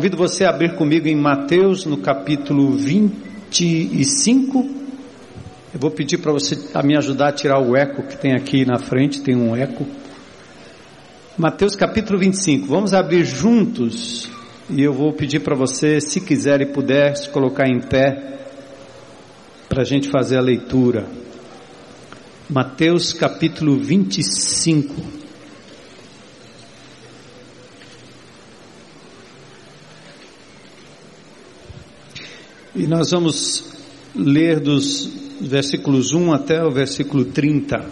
Convido você a abrir comigo em Mateus, no capítulo 25. Eu vou pedir para você a me ajudar a tirar o eco que tem aqui na frente, tem um eco. Mateus capítulo 25. Vamos abrir juntos e eu vou pedir para você, se quiser e puder, se colocar em pé para a gente fazer a leitura. Mateus capítulo 25. E nós vamos ler dos versículos 1 até o versículo 30.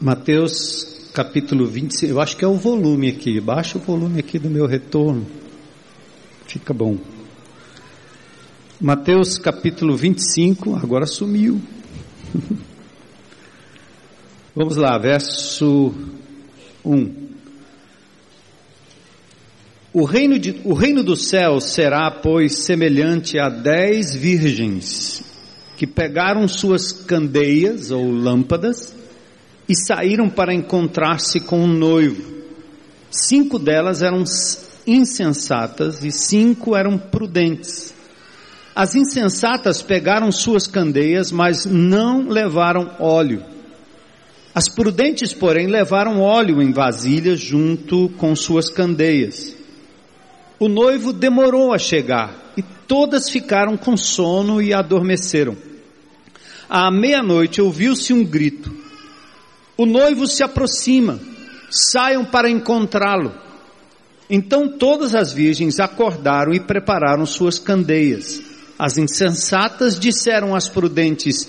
Mateus capítulo 25, eu acho que é o volume aqui, baixa o volume aqui do meu retorno, fica bom. Mateus capítulo 25, agora sumiu. Vamos lá, verso 1. O reino, de, o reino do céu será, pois, semelhante a dez virgens que pegaram suas candeias ou lâmpadas e saíram para encontrar-se com um noivo. Cinco delas eram insensatas e cinco eram prudentes. As insensatas pegaram suas candeias, mas não levaram óleo. As prudentes, porém, levaram óleo em vasilhas junto com suas candeias. O noivo demorou a chegar e todas ficaram com sono e adormeceram. À meia-noite ouviu-se um grito. O noivo se aproxima, saiam para encontrá-lo. Então todas as virgens acordaram e prepararam suas candeias. As insensatas disseram às prudentes: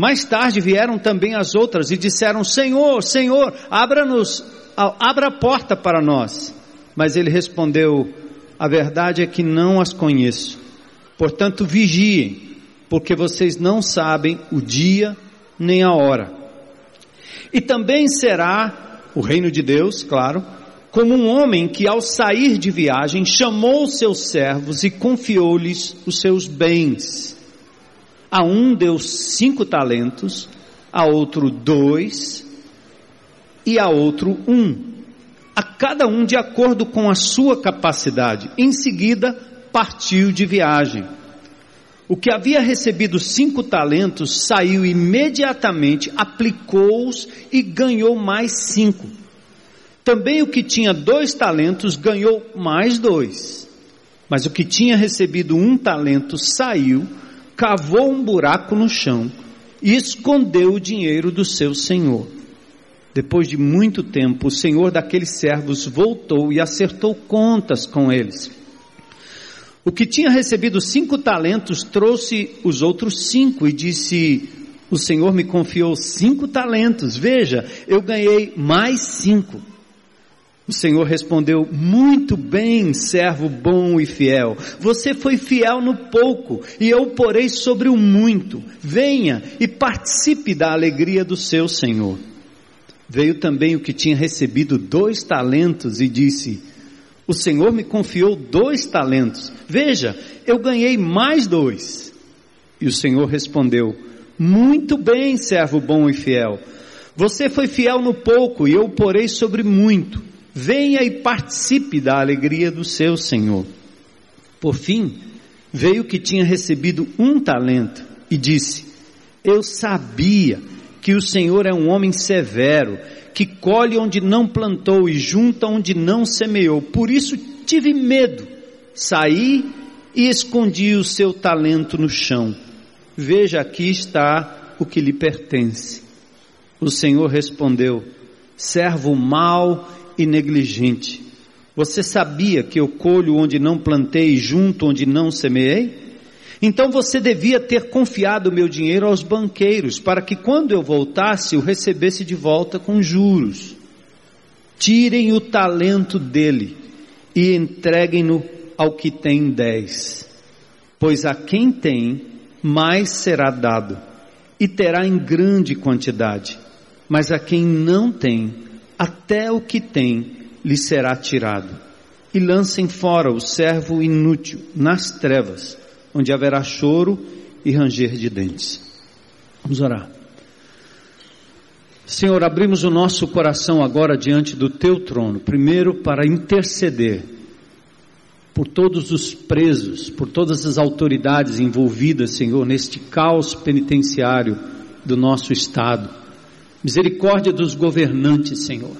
Mais tarde vieram também as outras e disseram: Senhor, Senhor, abra-nos, abra a porta para nós. Mas ele respondeu: A verdade é que não as conheço. Portanto, vigiem, porque vocês não sabem o dia nem a hora. E também será o reino de Deus, claro, como um homem que ao sair de viagem chamou seus servos e confiou-lhes os seus bens. A um deu cinco talentos, a outro dois e a outro um. A cada um de acordo com a sua capacidade. Em seguida, partiu de viagem. O que havia recebido cinco talentos saiu imediatamente, aplicou-os e ganhou mais cinco. Também o que tinha dois talentos ganhou mais dois. Mas o que tinha recebido um talento saiu, cavou um buraco no chão e escondeu o dinheiro do seu senhor. Depois de muito tempo, o senhor daqueles servos voltou e acertou contas com eles. O que tinha recebido cinco talentos trouxe os outros cinco e disse: O senhor me confiou cinco talentos, veja, eu ganhei mais cinco. O Senhor respondeu: Muito bem, servo bom e fiel. Você foi fiel no pouco, e eu porei sobre o muito. Venha e participe da alegria do seu Senhor. Veio também o que tinha recebido dois talentos e disse: O Senhor me confiou dois talentos. Veja, eu ganhei mais dois. E o Senhor respondeu: Muito bem, servo bom e fiel. Você foi fiel no pouco, e eu porei sobre muito venha e participe da alegria do seu Senhor. Por fim, veio que tinha recebido um talento e disse: Eu sabia que o Senhor é um homem severo, que colhe onde não plantou e junta onde não semeou. Por isso tive medo, saí e escondi o seu talento no chão. Veja, aqui está o que lhe pertence. O Senhor respondeu: Servo mau e negligente. Você sabia que eu colho onde não plantei e junto onde não semeei? Então você devia ter confiado meu dinheiro aos banqueiros, para que quando eu voltasse o recebesse de volta com juros. Tirem o talento dele e entreguem-no ao que tem dez. Pois a quem tem, mais será dado, e terá em grande quantidade. Mas a quem não tem, até o que tem lhe será tirado. E lancem fora o servo inútil nas trevas onde haverá choro e ranger de dentes. Vamos orar. Senhor, abrimos o nosso coração agora diante do teu trono, primeiro para interceder por todos os presos, por todas as autoridades envolvidas, Senhor, neste caos penitenciário do nosso Estado. Misericórdia dos governantes, Senhor.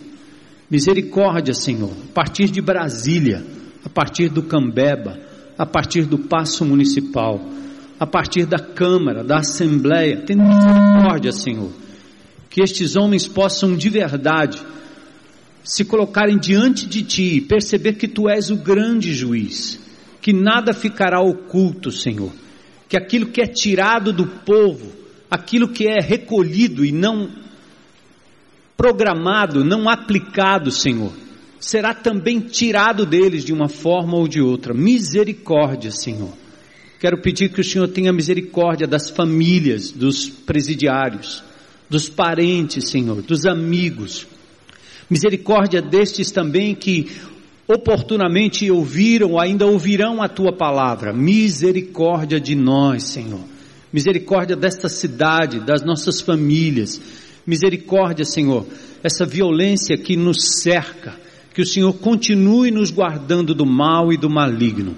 Misericórdia, Senhor, a partir de Brasília, a partir do Cambeba, a partir do passo municipal, a partir da Câmara, da Assembleia. Tem misericórdia, Senhor. Que estes homens possam de verdade se colocarem diante de Ti e perceber que Tu és o grande juiz, que nada ficará oculto, Senhor. Que aquilo que é tirado do povo, aquilo que é recolhido e não programado, não aplicado, Senhor, será também tirado deles de uma forma ou de outra. Misericórdia, Senhor. Quero pedir que o Senhor tenha misericórdia das famílias, dos presidiários, dos parentes, Senhor, dos amigos. Misericórdia destes também que oportunamente ouviram, ainda ouvirão a tua palavra. Misericórdia de nós, Senhor. Misericórdia desta cidade, das nossas famílias. Misericórdia, Senhor, essa violência que nos cerca que o Senhor continue nos guardando do mal e do maligno.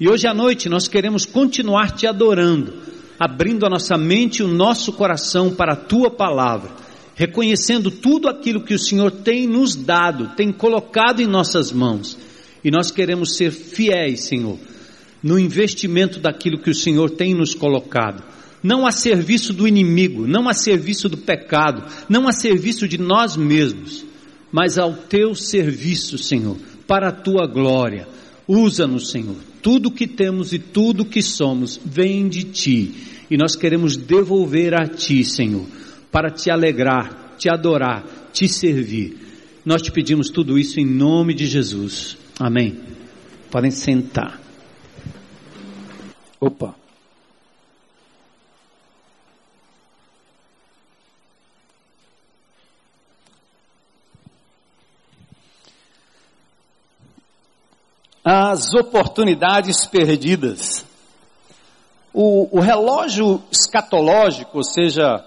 E hoje à noite nós queremos continuar te adorando, abrindo a nossa mente e o nosso coração para a tua palavra, reconhecendo tudo aquilo que o Senhor tem nos dado, tem colocado em nossas mãos. E nós queremos ser fiéis, Senhor, no investimento daquilo que o Senhor tem nos colocado. Não a serviço do inimigo, não a serviço do pecado, não a serviço de nós mesmos mas ao teu serviço, Senhor, para a tua glória. Usa-nos, Senhor. Tudo que temos e tudo que somos vem de ti. E nós queremos devolver a ti, Senhor, para te alegrar, te adorar, te servir. Nós te pedimos tudo isso em nome de Jesus. Amém. Podem sentar. Opa. As oportunidades perdidas. O, o, relógio escatológico, ou seja,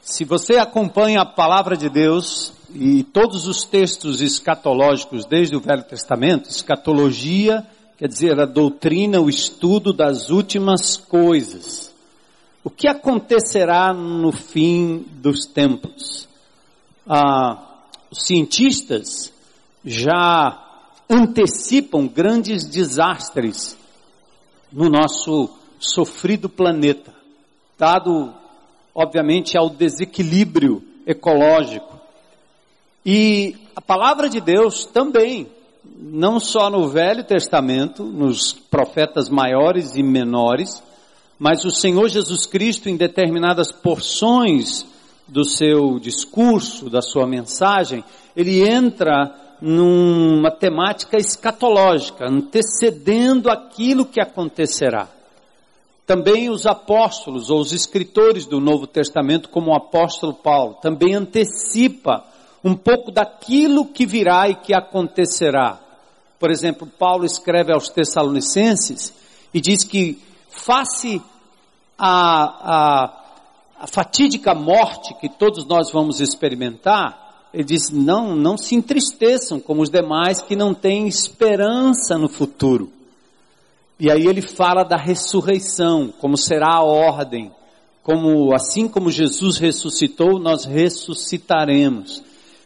se você acompanha a palavra de Deus e todos os textos escatológicos desde o Velho Testamento, escatologia quer dizer a doutrina, o estudo das últimas coisas. O que acontecerá no fim dos tempos? Ah, os cientistas já antecipam grandes desastres no nosso sofrido planeta, dado, obviamente, ao desequilíbrio ecológico. E a palavra de Deus também, não só no Velho Testamento, nos profetas maiores e menores, mas o Senhor Jesus Cristo, em determinadas porções do seu discurso, da sua mensagem, ele entra numa temática escatológica, antecedendo aquilo que acontecerá. Também os apóstolos ou os escritores do Novo Testamento, como o apóstolo Paulo, também antecipa um pouco daquilo que virá e que acontecerá. Por exemplo, Paulo escreve aos Tessalonicenses e diz que, face a, a, a fatídica morte que todos nós vamos experimentar, ele diz: não, não se entristeçam como os demais que não têm esperança no futuro. E aí ele fala da ressurreição, como será a ordem, como assim como Jesus ressuscitou, nós ressuscitaremos.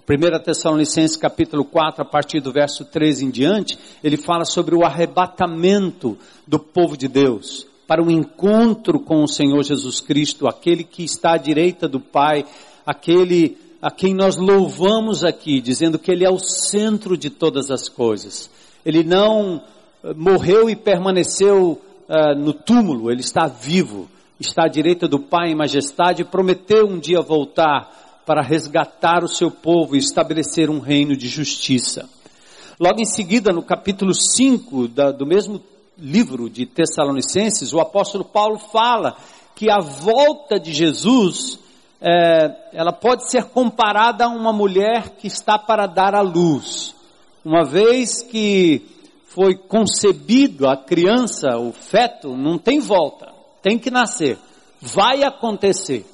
1 Tessalonicenses capítulo 4, a partir do verso 13 em diante, ele fala sobre o arrebatamento do povo de Deus para o encontro com o Senhor Jesus Cristo, aquele que está à direita do Pai, aquele a quem nós louvamos aqui, dizendo que Ele é o centro de todas as coisas. Ele não eh, morreu e permaneceu uh, no túmulo, ele está vivo, está à direita do Pai em majestade e prometeu um dia voltar para resgatar o seu povo e estabelecer um reino de justiça. Logo em seguida, no capítulo 5 da, do mesmo livro de Tessalonicenses, o apóstolo Paulo fala que a volta de Jesus, é, ela pode ser comparada a uma mulher que está para dar à luz. Uma vez que foi concebido a criança, o feto, não tem volta, tem que nascer, vai acontecer.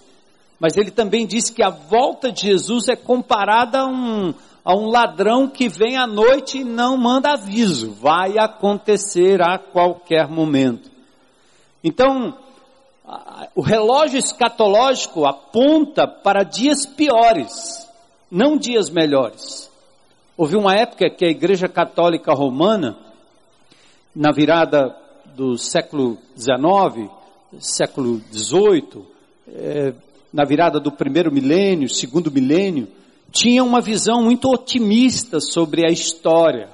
Mas ele também diz que a volta de Jesus é comparada a um, a um ladrão que vem à noite e não manda aviso, vai acontecer a qualquer momento. Então, o relógio escatológico aponta para dias piores, não dias melhores. Houve uma época que a Igreja Católica Romana, na virada do século XIX, século XVIII, eh, na virada do primeiro milênio, segundo milênio, tinha uma visão muito otimista sobre a história,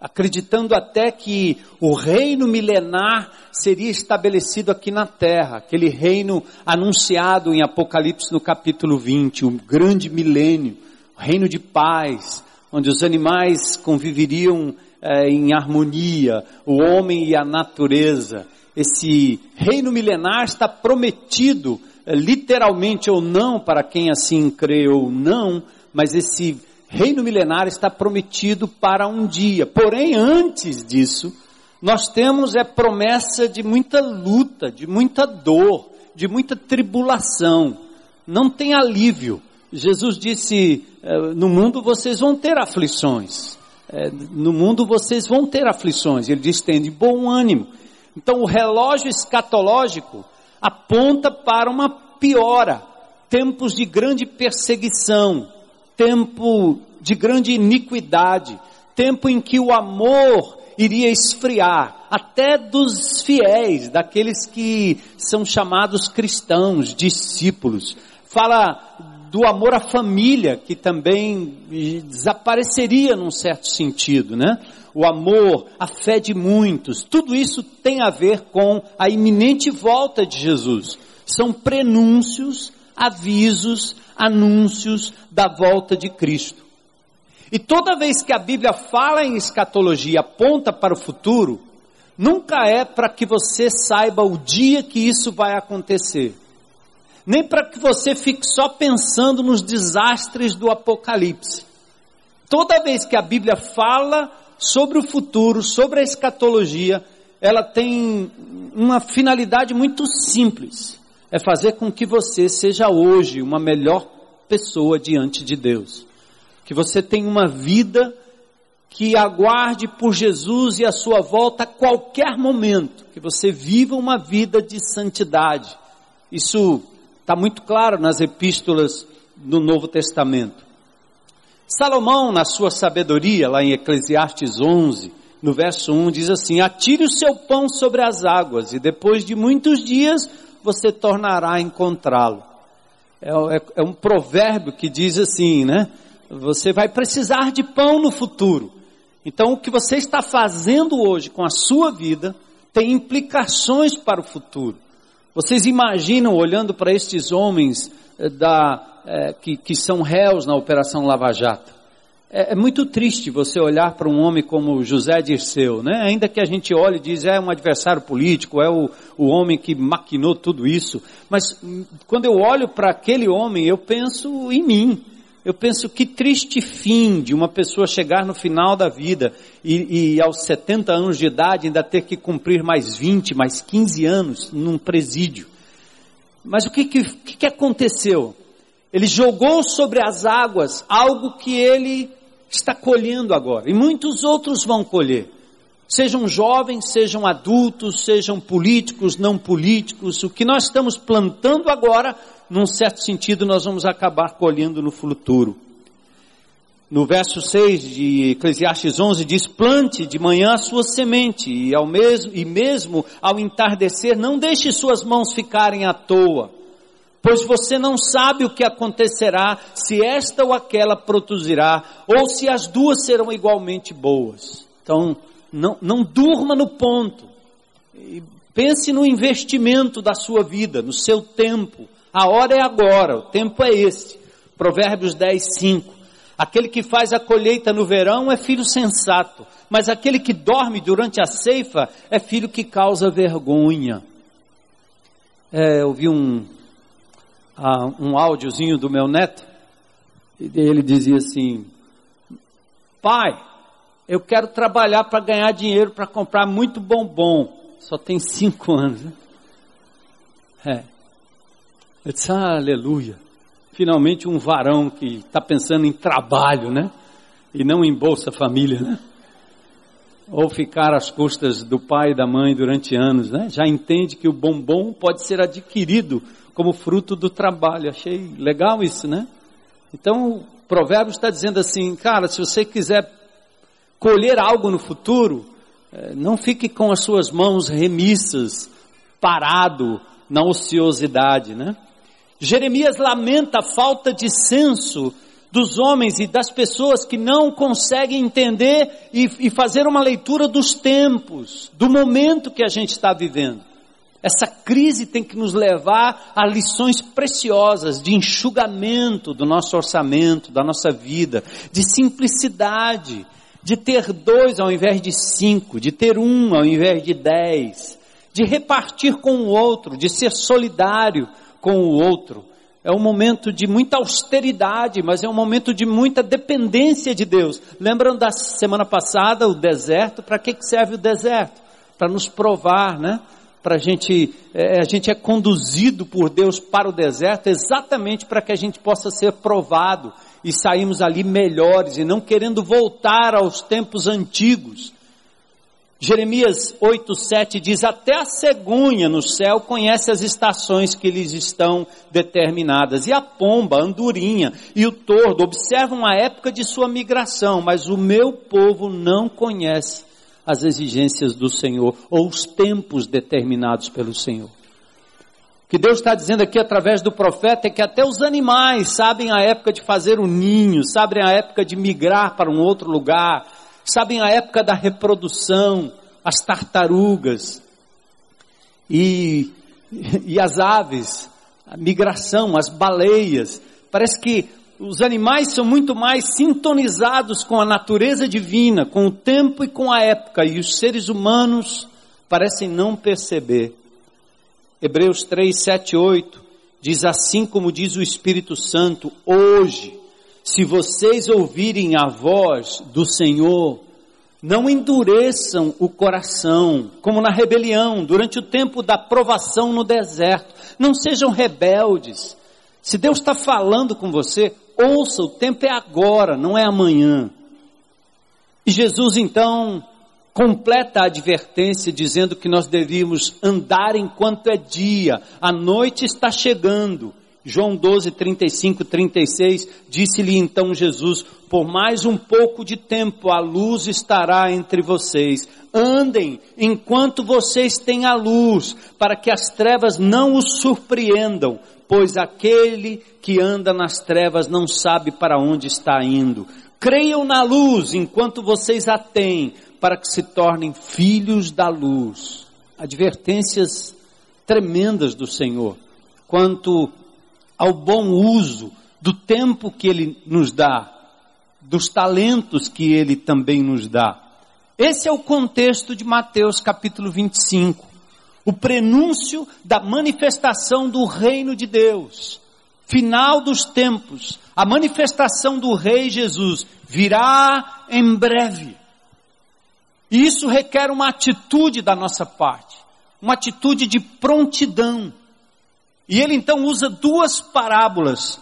acreditando até que o reino milenar seria estabelecido aqui na terra, aquele reino anunciado em Apocalipse no capítulo 20, o grande milênio, o reino de paz, onde os animais conviveriam é, em harmonia, o homem e a natureza. Esse reino milenar está prometido, é, literalmente ou não, para quem assim crê ou não, mas esse reino milenar está prometido para um dia. Porém, antes disso, nós temos é promessa de muita luta, de muita dor, de muita tribulação. Não tem alívio. Jesus disse: é, no mundo vocês vão ter aflições. É, no mundo vocês vão ter aflições. Ele diz: tem de bom ânimo. Então, o relógio escatológico aponta para uma piora, tempos de grande perseguição, tempo de grande iniquidade, tempo em que o amor iria esfriar, até dos fiéis, daqueles que são chamados cristãos, discípulos. Fala do amor à família, que também desapareceria num certo sentido, né? O amor, a fé de muitos, tudo isso tem a ver com a iminente volta de Jesus. São prenúncios, avisos, anúncios da volta de Cristo. E toda vez que a Bíblia fala em escatologia, aponta para o futuro, nunca é para que você saiba o dia que isso vai acontecer. Nem para que você fique só pensando nos desastres do Apocalipse. Toda vez que a Bíblia fala sobre o futuro, sobre a escatologia, ela tem uma finalidade muito simples é fazer com que você seja hoje uma melhor pessoa diante de Deus. Que você tenha uma vida que aguarde por Jesus e a sua volta a qualquer momento. Que você viva uma vida de santidade. Isso está muito claro nas epístolas do Novo Testamento. Salomão, na sua sabedoria, lá em Eclesiastes 11, no verso 1, diz assim: Atire o seu pão sobre as águas, e depois de muitos dias você tornará a encontrá-lo. É, é, é, um provérbio que diz assim, né? Você vai precisar de pão no futuro. Então, o que você está fazendo hoje com a sua vida tem implicações para o futuro. Vocês imaginam, olhando para estes homens eh, da, é, que, que são réus na Operação Lava Jato, é, é, muito triste você olhar para um homem como José Dirceu, né? Ainda que a gente olhe e diz, é um adversário político, é o, o homem que maquinou tudo isso. Mas hum, quando eu olho para aquele homem, eu penso em mim. Eu penso que triste fim de uma pessoa chegar no final da vida e, e aos 70 anos de idade ainda ter que cumprir mais 20, mais 15 anos num presídio. Mas o que, que, que aconteceu? Ele jogou sobre as águas algo que ele está colhendo agora. E muitos outros vão colher. Sejam jovens, sejam adultos, sejam políticos, não políticos. O que nós estamos plantando agora, num certo sentido, nós vamos acabar colhendo no futuro. No verso 6 de Eclesiastes 11 diz: Plante de manhã a sua semente, e, ao mesmo, e mesmo ao entardecer, não deixe suas mãos ficarem à toa pois você não sabe o que acontecerá, se esta ou aquela produzirá, ou se as duas serão igualmente boas. Então, não, não durma no ponto. E Pense no investimento da sua vida, no seu tempo. A hora é agora, o tempo é este. Provérbios 10, 5. Aquele que faz a colheita no verão é filho sensato, mas aquele que dorme durante a ceifa é filho que causa vergonha. É, eu vi um, um áudiozinho do meu neto, e ele dizia assim: Pai, eu quero trabalhar para ganhar dinheiro para comprar muito bombom. Só tem cinco anos. Né? É. Eu disse, ah, aleluia. Finalmente um varão que está pensando em trabalho, né? E não em Bolsa Família, né? Ou ficar às custas do pai e da mãe durante anos, né? Já entende que o bombom pode ser adquirido como fruto do trabalho. Achei legal isso, né? Então, o provérbio está dizendo assim, cara, se você quiser colher algo no futuro, eh, não fique com as suas mãos remissas, parado na ociosidade, né? Jeremias lamenta a falta de senso dos homens e das pessoas que não conseguem entender e, e fazer uma leitura dos tempos, do momento que a gente está vivendo. Essa crise tem que nos levar a lições preciosas de enxugamento do nosso orçamento, da nossa vida, de simplicidade, de ter dois ao invés de cinco, de ter um ao invés de dez, de repartir com o outro, de ser solidário com o outro. É um momento de muita austeridade, mas é um momento de muita dependência de Deus. Lembram da semana passada o deserto? Para que serve o deserto? Para nos provar, né? Para a gente, é, a gente é conduzido por Deus para o deserto exatamente para que a gente possa ser provado e saímos ali melhores e não querendo voltar aos tempos antigos. Jeremias 8:7 diz: Até a cegonha no céu conhece as estações que lhes estão determinadas, e a pomba, a andorinha e o tordo observam a época de sua migração, mas o meu povo não conhece as exigências do Senhor ou os tempos determinados pelo Senhor. O que Deus está dizendo aqui através do profeta é que até os animais sabem a época de fazer o ninho, sabem a época de migrar para um outro lugar, sabem a época da reprodução, as tartarugas e, e as aves, a migração, as baleias. Parece que os animais são muito mais sintonizados com a natureza divina, com o tempo e com a época, e os seres humanos parecem não perceber. Hebreus 3, 7, 8 diz assim como diz o Espírito Santo, hoje, se vocês ouvirem a voz do Senhor, não endureçam o coração, como na rebelião, durante o tempo da provação no deserto. Não sejam rebeldes. Se Deus está falando com você, ouça, o tempo é agora, não é amanhã. E Jesus então completa a advertência dizendo que nós devíamos andar enquanto é dia, a noite está chegando. João 12, 35, 36, disse-lhe então Jesus, por mais um pouco de tempo a luz estará entre vocês. Andem enquanto vocês têm a luz, para que as trevas não os surpreendam, pois aquele que anda nas trevas não sabe para onde está indo. Creiam na luz enquanto vocês a têm, para que se tornem filhos da luz. Advertências tremendas do Senhor quanto ao bom uso do tempo que Ele nos dá, dos talentos que Ele também nos dá. Esse é o contexto de Mateus capítulo 25. O prenúncio da manifestação do reino de Deus. Final dos tempos. A manifestação do Rei Jesus virá em breve. E isso requer uma atitude da nossa parte, uma atitude de prontidão. E ele então usa duas parábolas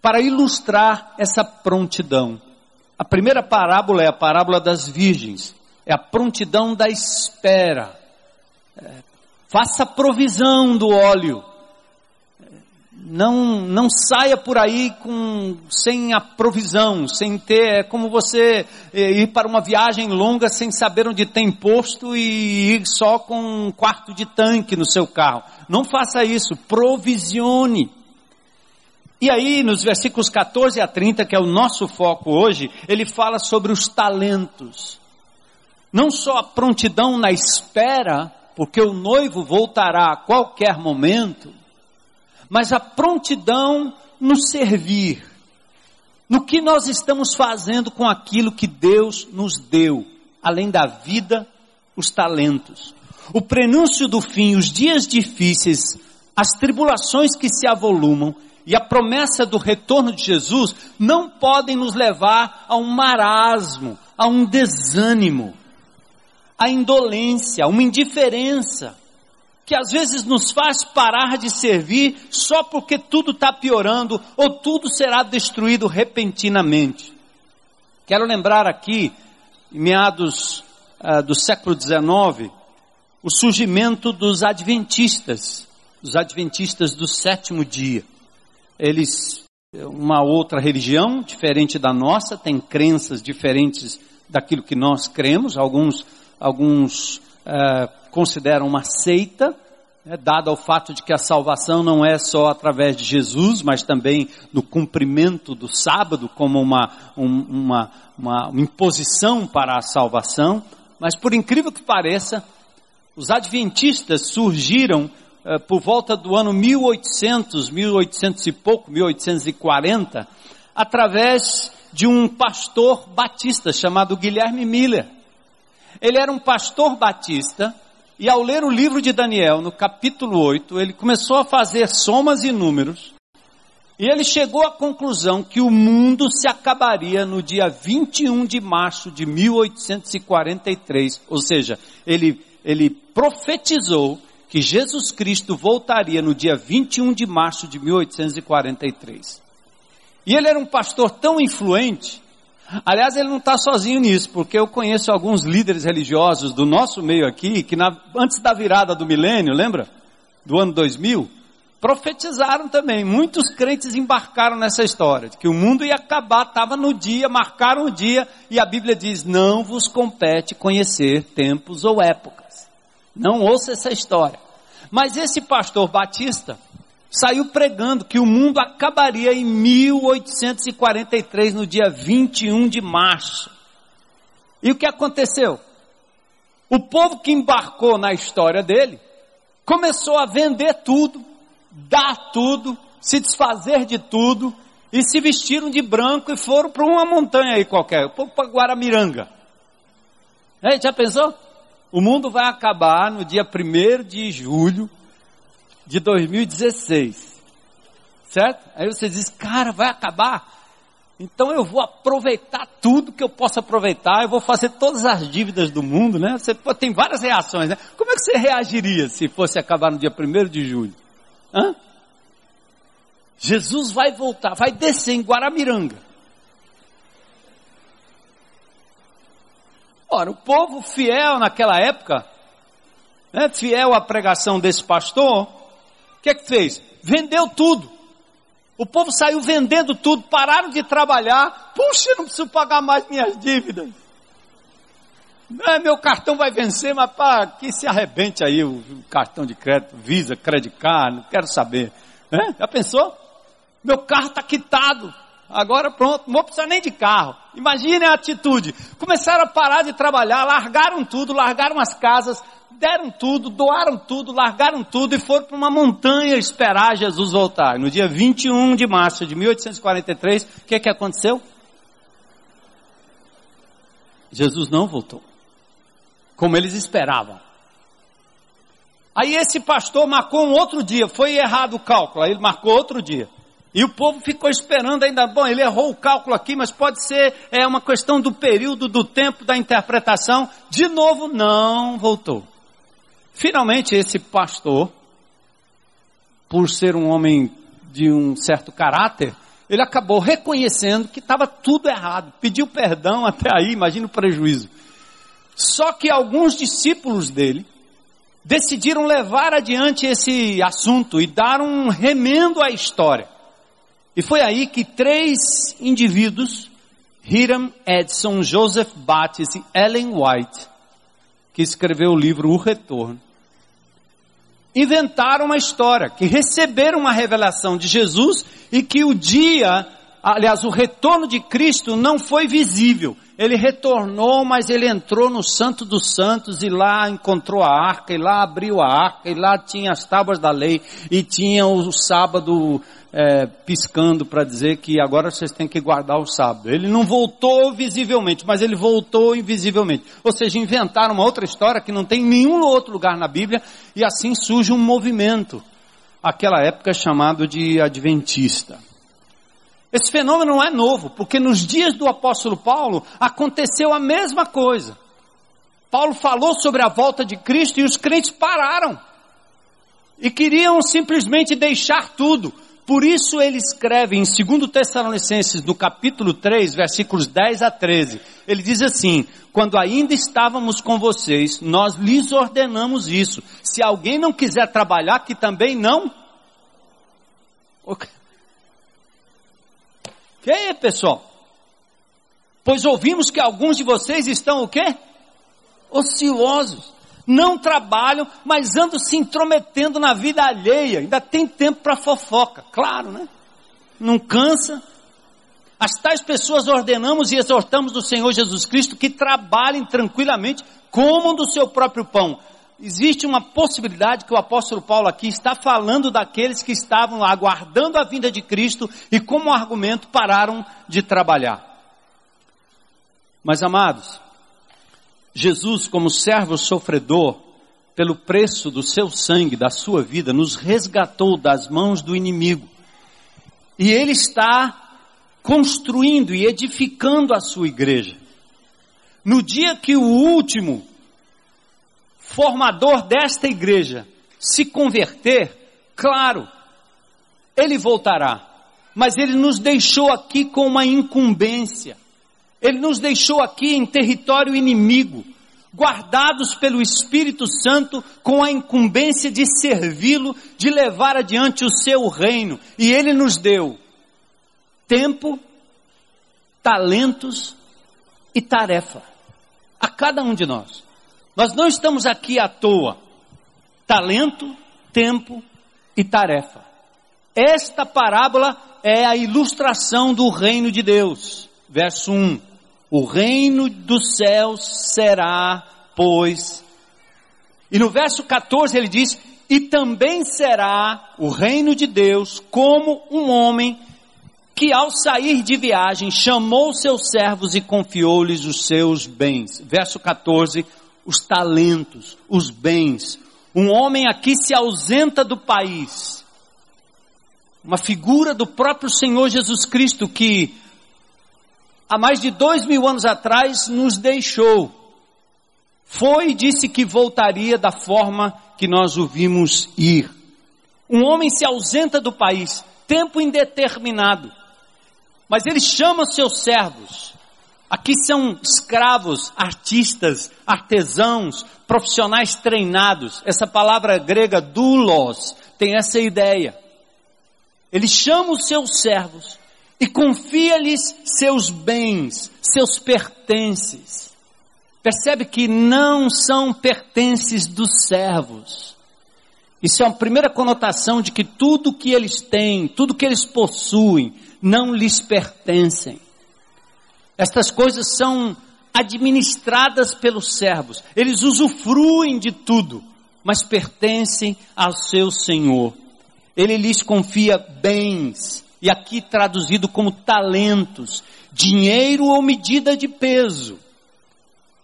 para ilustrar essa prontidão. A primeira parábola é a parábola das virgens, é a prontidão da espera. É, faça provisão do óleo, não, não saia por aí com, sem a provisão, sem ter, é como você é, ir para uma viagem longa sem saber onde tem posto e ir só com um quarto de tanque no seu carro. Não faça isso, provisione. E aí, nos versículos 14 a 30, que é o nosso foco hoje, ele fala sobre os talentos. Não só a prontidão na espera, porque o noivo voltará a qualquer momento, mas a prontidão no servir, no que nós estamos fazendo com aquilo que Deus nos deu, além da vida, os talentos. O prenúncio do fim, os dias difíceis, as tribulações que se avolumam e a promessa do retorno de Jesus não podem nos levar a um marasmo, a um desânimo, a indolência, uma indiferença, que às vezes nos faz parar de servir só porque tudo está piorando ou tudo será destruído repentinamente. Quero lembrar aqui, meados uh, do século XIX, o surgimento dos adventistas, os adventistas do sétimo dia. Eles, uma outra religião diferente da nossa, tem crenças diferentes daquilo que nós cremos, alguns alguns uh, consideram uma seita, né, dado ao fato de que a salvação não é só através de Jesus, mas também no cumprimento do sábado como uma, um, uma, uma imposição para a salvação. Mas por incrível que pareça, os adventistas surgiram uh, por volta do ano 1800, 1800 e pouco, 1840, através de um pastor batista chamado Guilherme Miller. Ele era um pastor batista e ao ler o livro de Daniel, no capítulo 8, ele começou a fazer somas e números e ele chegou à conclusão que o mundo se acabaria no dia 21 de março de 1843, ou seja, ele, ele profetizou que Jesus Cristo voltaria no dia 21 de março de 1843. E ele era um pastor tão influente Aliás, ele não está sozinho nisso, porque eu conheço alguns líderes religiosos do nosso meio aqui, que na, antes da virada do milênio, lembra? Do ano 2000, profetizaram também. Muitos crentes embarcaram nessa história, de que o mundo ia acabar, estava no dia, marcaram o dia, e a Bíblia diz: não vos compete conhecer tempos ou épocas. Não ouça essa história. Mas esse pastor batista, saiu pregando que o mundo acabaria em 1843, no dia 21 de março. E o que aconteceu? O povo que embarcou na história dele começou a vender tudo, dar tudo, se desfazer de tudo e se vestiram de branco e foram para uma montanha aí qualquer, para Guaramiranga. É, já pensou? O mundo vai acabar no dia 1 de julho de 2016. Certo? Aí você diz, cara, vai acabar. Então eu vou aproveitar tudo que eu posso aproveitar, eu vou fazer todas as dívidas do mundo, né? Você tem várias reações, né? Como é que você reagiria se fosse acabar no dia 1 de julho? Hã? Jesus vai voltar, vai descer em Guaramiranga. Ora, o povo fiel naquela época, né, fiel à pregação desse pastor, o que é que fez? Vendeu tudo. O povo saiu vendendo tudo, pararam de trabalhar. Puxa, não preciso pagar mais minhas dívidas. É, meu cartão vai vencer, mas para que se arrebente aí o, o, cartão de crédito, Visa, Credit Card, não quero saber. É? Já pensou? Meu carro está quitado. Agora pronto, não vou precisar nem de carro. Imagine a atitude. Começaram a parar de trabalhar, largaram tudo, largaram as casas, deram tudo, doaram tudo, largaram tudo e foram para uma montanha esperar Jesus voltar. No dia 21 de março de 1843, o que, é que aconteceu? Jesus não voltou, como eles esperavam. Aí esse pastor marcou um outro dia, foi errado o cálculo, aí ele marcou outro dia. E o povo ficou esperando ainda, bom, ele errou o cálculo aqui, mas pode ser é uma questão do período, do tempo, da interpretação. De novo, não voltou. Finalmente, esse pastor, por ser um homem de um certo caráter, ele acabou reconhecendo que estava tudo errado, pediu perdão até aí, imagina o prejuízo. Só que alguns discípulos dele decidiram levar adiante esse assunto e dar um remendo à história. E foi aí que três indivíduos, Hiram Edson, Joseph Battis e Ellen White, que escreveu o livro O Retorno, inventaram uma história, que receberam uma revelação de Jesus e que o dia aliás, o retorno de Cristo não foi visível. Ele retornou, mas ele entrou no Santo dos Santos e lá encontrou a arca, e lá abriu a arca, e lá tinha as tábuas da lei, e tinha o sábado é, piscando para dizer que agora vocês têm que guardar o sábado. Ele não voltou visivelmente, mas ele voltou invisivelmente. Ou seja, inventaram uma outra história que não tem em nenhum outro lugar na Bíblia, e assim surge um movimento, aquela época chamado de Adventista. Esse fenômeno não é novo, porque nos dias do apóstolo Paulo aconteceu a mesma coisa. Paulo falou sobre a volta de Cristo e os crentes pararam. E queriam simplesmente deixar tudo. Por isso ele escreve em 2 Tessalonicenses, no capítulo 3, versículos 10 a 13. Ele diz assim: Quando ainda estávamos com vocês, nós lhes ordenamos isso. Se alguém não quiser trabalhar, que também não. Que é, pessoal? Pois ouvimos que alguns de vocês estão o quê? Ociosos. Não trabalham, mas andam se intrometendo na vida alheia. Ainda tem tempo para fofoca, claro, né? Não cansa. As tais pessoas ordenamos e exortamos do Senhor Jesus Cristo que trabalhem tranquilamente, comam do seu próprio pão existe uma possibilidade que o apóstolo Paulo aqui está falando daqueles que estavam aguardando a vinda de Cristo e como argumento pararam de trabalhar. Mas amados, Jesus como servo sofredor, pelo preço do seu sangue, da sua vida, nos resgatou das mãos do inimigo. E ele está construindo e edificando a sua igreja. No dia que o último formador desta igreja se converter, claro, ele voltará. Mas ele nos deixou aqui com uma incumbência. Ele nos deixou aqui em território inimigo, guardados pelo Espírito Santo com a incumbência de servi-lo, de levar adiante o seu reino. E ele nos deu tempo, talentos e tarefa a cada um de nós. Nós não estamos aqui à toa. Talento, tempo e tarefa. Esta parábola é a ilustração do reino de Deus. Verso 1. O reino dos céus será, pois. E no verso 14 ele diz: E também será o reino de Deus como um homem que ao sair de viagem chamou seus servos e confiou-lhes os seus bens. Verso 14 os talentos, os bens. Um homem aqui se ausenta do país. Uma figura do próprio Senhor Jesus Cristo que há mais de dois mil anos atrás nos deixou. Foi e disse que voltaria da forma que nós o vimos ir. Um homem se ausenta do país, tempo indeterminado. Mas ele chama seus servos Aqui são escravos, artistas, artesãos, profissionais treinados. Essa palavra grega doulos tem essa ideia. Ele chama os seus servos e confia-lhes seus bens, seus pertences. Percebe que não são pertences dos servos. Isso é a primeira conotação de que tudo que eles têm, tudo que eles possuem, não lhes pertencem. Estas coisas são administradas pelos servos. Eles usufruem de tudo, mas pertencem ao seu Senhor. Ele lhes confia bens, e aqui traduzido como talentos, dinheiro ou medida de peso.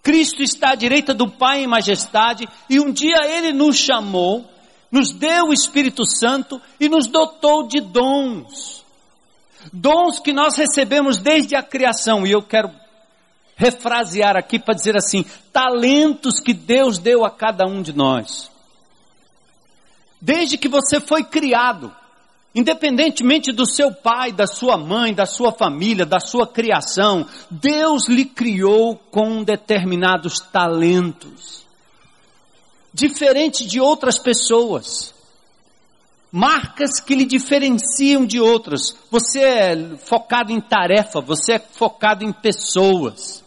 Cristo está à direita do Pai em majestade, e um dia ele nos chamou, nos deu o Espírito Santo e nos dotou de dons. Dons que nós recebemos desde a criação, e eu quero refrasear aqui para dizer assim: talentos que Deus deu a cada um de nós. Desde que você foi criado, independentemente do seu pai, da sua mãe, da sua família, da sua criação, Deus lhe criou com determinados talentos. Diferente de outras pessoas marcas que lhe diferenciam de outras. Você é focado em tarefa, você é focado em pessoas.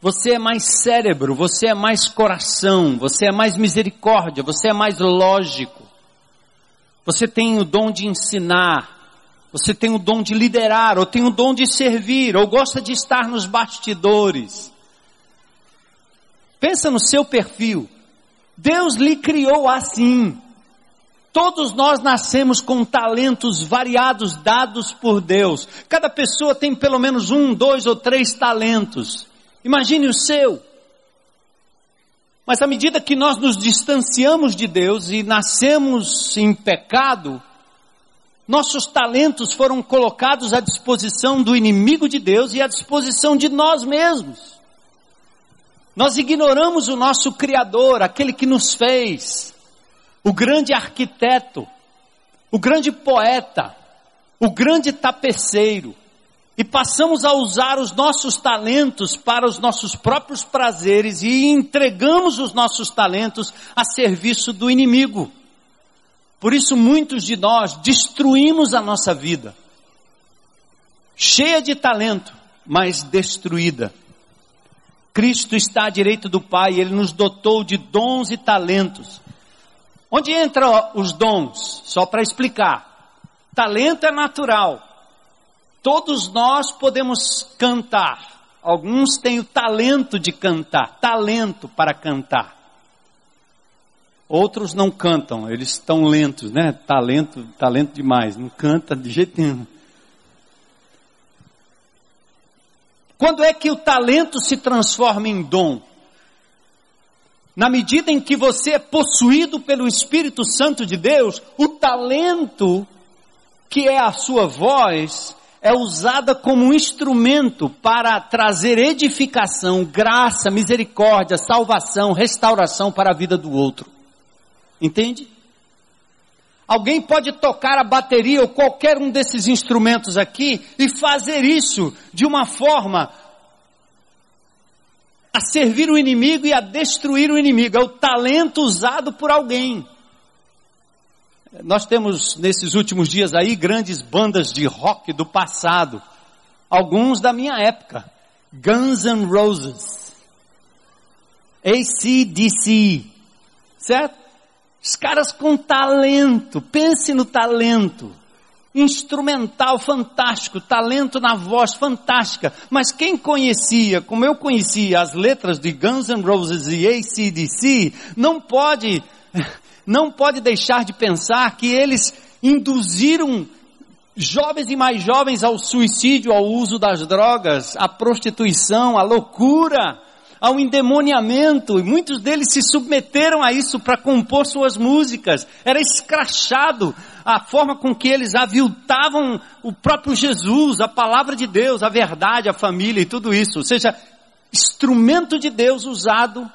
Você é mais cérebro, você é mais coração, você é mais misericórdia, você é mais lógico. Você tem o dom de ensinar, Você tem o dom de liderar, ou tem o dom de servir, ou gosta de estar nos bastidores. Pensa no seu perfil. Deus lhe criou assim. Todos nós nascemos com talentos variados dados por Deus. Cada pessoa tem pelo menos um, dois ou três talentos. Imagine o seu. Mas à medida que nós nos distanciamos de Deus e nascemos em pecado, nossos talentos foram colocados à disposição do inimigo de Deus e à disposição de nós mesmos. Nós ignoramos o nosso Criador, aquele que nos fez, o grande arquiteto, o grande poeta, o grande tapeceiro, e passamos a usar os nossos talentos para os nossos próprios prazeres e entregamos os nossos talentos a serviço do inimigo. Por isso, muitos de nós destruímos a nossa vida, cheia de talento, mas destruída. Cristo está à direita do Pai, Ele nos dotou de dons e talentos. Onde entram os dons? Só para explicar. Talento é natural. Todos nós podemos cantar. Alguns têm o talento de cantar, talento para cantar. Outros não cantam, eles estão lentos, né? Talento, talento demais, não canta de jeito nenhum. Quando é que o talento se transforma em dom? Na medida em que você é possuído pelo Espírito Santo de Deus, o talento, que é a sua voz, é usada como um instrumento para trazer edificação, graça, misericórdia, salvação, restauração para a vida do outro. Entende? Alguém pode tocar a bateria ou qualquer um desses instrumentos aqui e fazer isso de uma forma a servir o inimigo e a destruir o inimigo. É o talento usado por alguém. Nós temos nesses últimos dias aí grandes bandas de rock do passado, alguns da minha época, Guns N' Roses, ACDC, certo? Os caras com talento, pense no talento. Instrumental fantástico, talento na voz fantástica. Mas quem conhecia, como eu conhecia as letras de Guns N' Roses e ACDC, não pode, não pode deixar de pensar que eles induziram jovens e mais jovens ao suicídio, ao uso das drogas, à prostituição, à loucura ao endemoniamento, e muitos deles se submeteram a isso para compor suas músicas. Era escrachado a forma com que eles aviltavam o próprio Jesus, a palavra de Deus, a verdade, a família e tudo isso. Ou seja, instrumento de Deus usado,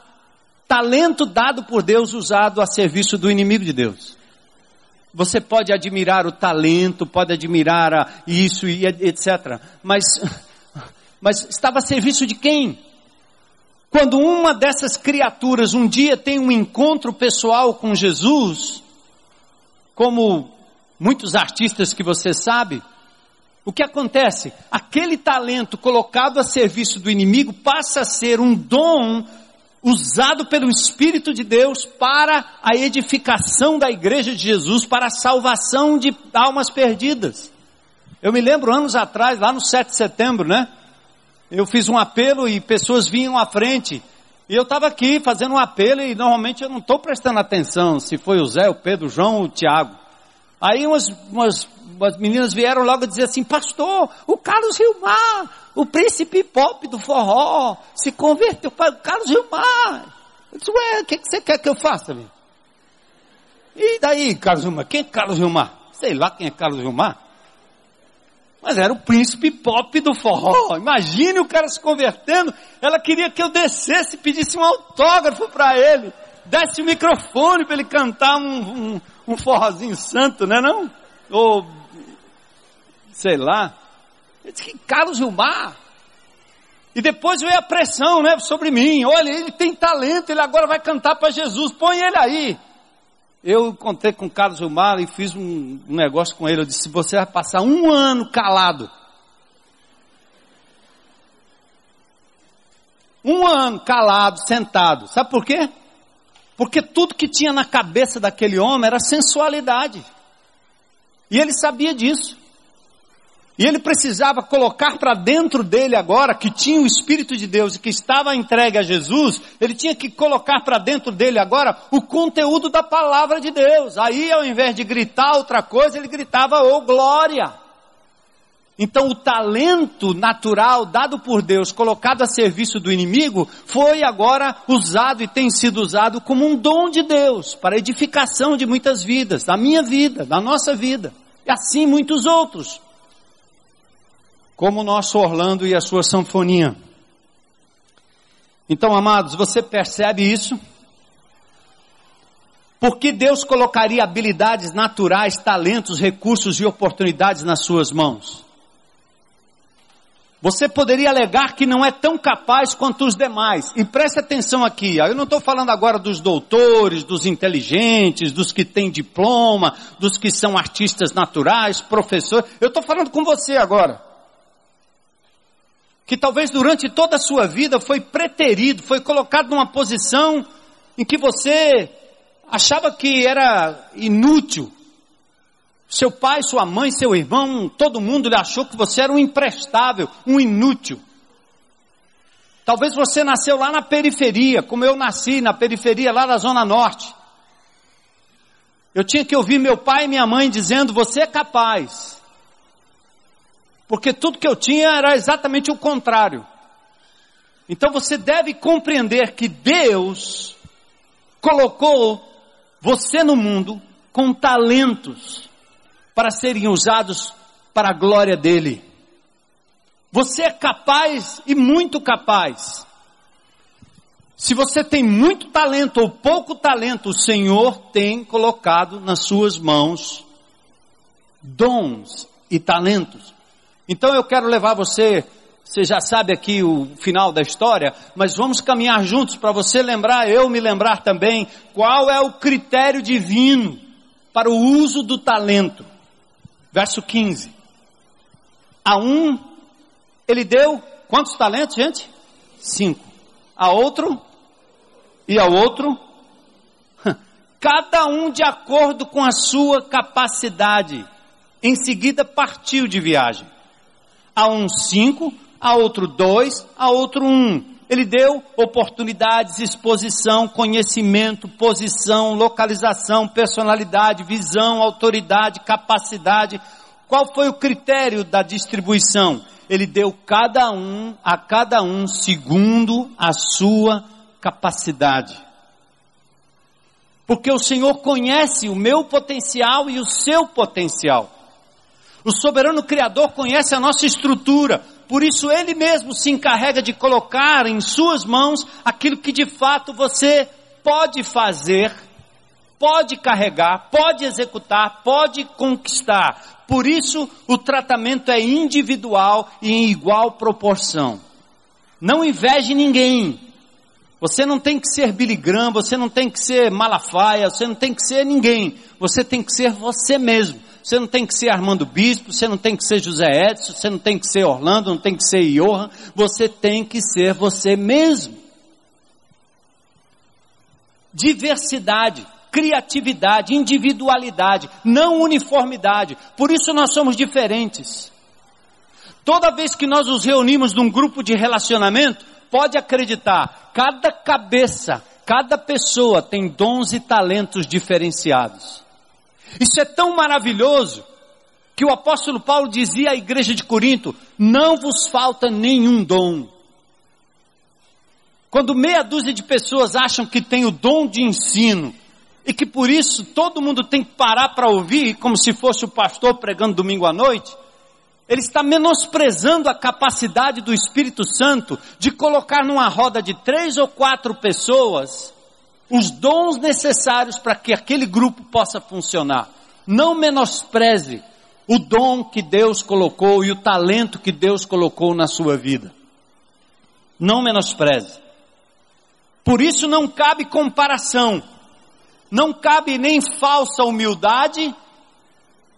talento dado por Deus usado a serviço do inimigo de Deus. Você pode admirar o talento, pode admirar isso e etc. Mas, mas estava a serviço de quem? Quando uma dessas criaturas um dia tem um encontro pessoal com Jesus, como muitos artistas que você sabe, o que acontece? Aquele talento colocado a serviço do inimigo passa a ser um dom usado pelo Espírito de Deus para a edificação da igreja de Jesus, para a salvação de almas perdidas. Eu me lembro anos atrás, lá no 7 de setembro, né? eu fiz um apelo e pessoas vinham à frente. E eu estava aqui fazendo um apelo e normalmente eu não estou prestando atenção se foi o Zé, o Pedro, o João ou o Tiago. Aí umas, umas, umas meninas vieram logo dizer assim, pastor, o Carlos Gilmar, o príncipe pop do forró, se converteu para o Carlos Gilmar. Eu disse, ué, o que, que você quer que eu faça? Meu? E daí, Carlos Gilmar? Quem é Carlos Gilmar? Sei lá quem é Carlos Gilmar. Mas era o príncipe pop do forró. Imagine o cara se convertendo. Ela queria que eu descesse pedisse um autógrafo para ele. Desse o microfone para ele cantar um, um, um forrozinho santo, né não? Ou, sei lá. Eu disse que Carlos Gilmar. E depois veio a pressão, né, sobre mim. Olha, ele tem talento, ele agora vai cantar para Jesus. Põe ele aí. Eu encontrei com o Carlos Gilmar e fiz um, um negócio com ele. Eu disse: você vai passar um ano calado. Um ano calado, sentado. Sabe por quê? Porque tudo que tinha na cabeça daquele homem era sensualidade. E ele sabia disso. E ele precisava colocar para dentro dele agora, que tinha o Espírito de Deus e que estava entregue a Jesus, ele tinha que colocar para dentro dele agora o conteúdo da palavra de Deus. Aí ao invés de gritar outra coisa, ele gritava, ô oh, glória! Então o talento natural dado por Deus, colocado a serviço do inimigo, foi agora usado e tem sido usado como um dom de Deus, para edificação de muitas vidas, da minha vida, da nossa vida, e assim muitos outros como o nosso Orlando e a sua sanfonia. Então, amados, você percebe isso? Por que Deus colocaria habilidades naturais, talentos, recursos e oportunidades nas suas mãos? Você poderia alegar que não é tão capaz quanto os demais. E preste atenção aqui, eu não estou falando agora dos doutores, dos inteligentes, dos que têm diploma, dos que são artistas naturais, professores. Eu estou falando com você agora que talvez durante toda a sua vida foi preterido, foi colocado numa posição em que você achava que era inútil. Seu pai, sua mãe, seu irmão, todo mundo lhe achou que você era um imprestável, um inútil. Talvez você nasceu lá na periferia, como eu nasci na periferia lá da Zona Norte. Eu tinha que ouvir meu pai e minha mãe dizendo: Você é capaz. Porque tudo que eu tinha era exatamente o contrário. Então você deve compreender que Deus colocou você no mundo com talentos para serem usados para a glória dele. Você é capaz e muito capaz. Se você tem muito talento ou pouco talento, o Senhor tem colocado nas suas mãos dons e talentos. Então eu quero levar você, você já sabe aqui o final da história, mas vamos caminhar juntos para você lembrar, eu me lembrar também, qual é o critério divino para o uso do talento. Verso 15. A um, ele deu quantos talentos, gente? Cinco. A outro, e ao outro, cada um de acordo com a sua capacidade. Em seguida partiu de viagem a um cinco, a outro dois, a outro um. Ele deu oportunidades, exposição, conhecimento, posição, localização, personalidade, visão, autoridade, capacidade. Qual foi o critério da distribuição? Ele deu cada um, a cada um, segundo a sua capacidade. Porque o Senhor conhece o meu potencial e o seu potencial. O soberano Criador conhece a nossa estrutura, por isso Ele mesmo se encarrega de colocar em Suas mãos aquilo que de fato você pode fazer, pode carregar, pode executar, pode conquistar. Por isso o tratamento é individual e em igual proporção. Não inveje ninguém. Você não tem que ser Billy Graham, você não tem que ser Malafaia, você não tem que ser ninguém. Você tem que ser você mesmo. Você não tem que ser Armando Bispo, você não tem que ser José Edson, você não tem que ser Orlando, não tem que ser Johan, você tem que ser você mesmo. Diversidade, criatividade, individualidade, não uniformidade. Por isso nós somos diferentes. Toda vez que nós nos reunimos num grupo de relacionamento, pode acreditar, cada cabeça, cada pessoa tem dons e talentos diferenciados. Isso é tão maravilhoso que o apóstolo Paulo dizia à igreja de Corinto: não vos falta nenhum dom. Quando meia dúzia de pessoas acham que tem o dom de ensino e que por isso todo mundo tem que parar para ouvir, como se fosse o pastor pregando domingo à noite, ele está menosprezando a capacidade do Espírito Santo de colocar numa roda de três ou quatro pessoas os dons necessários para que aquele grupo possa funcionar. Não menospreze o dom que Deus colocou e o talento que Deus colocou na sua vida. Não menospreze. Por isso não cabe comparação. Não cabe nem falsa humildade,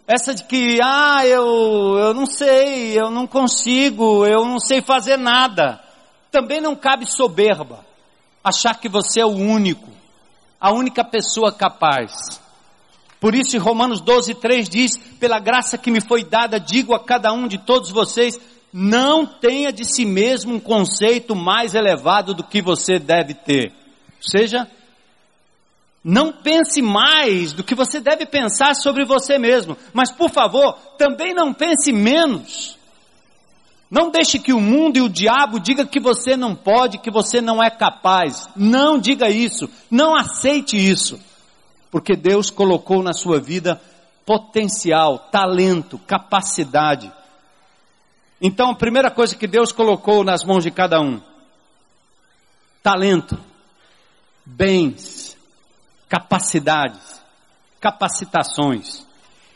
essa de que, ah, eu, eu não sei, eu não consigo, eu não sei fazer nada. Também não cabe soberba, achar que você é o único a única pessoa capaz. Por isso, em Romanos 12, 3 diz: Pela graça que me foi dada, digo a cada um de todos vocês, não tenha de si mesmo um conceito mais elevado do que você deve ter. Ou seja, não pense mais do que você deve pensar sobre você mesmo. Mas, por favor, também não pense menos. Não deixe que o mundo e o diabo diga que você não pode, que você não é capaz. Não diga isso. Não aceite isso. Porque Deus colocou na sua vida potencial, talento, capacidade. Então, a primeira coisa que Deus colocou nas mãos de cada um: talento, bens, capacidades, capacitações.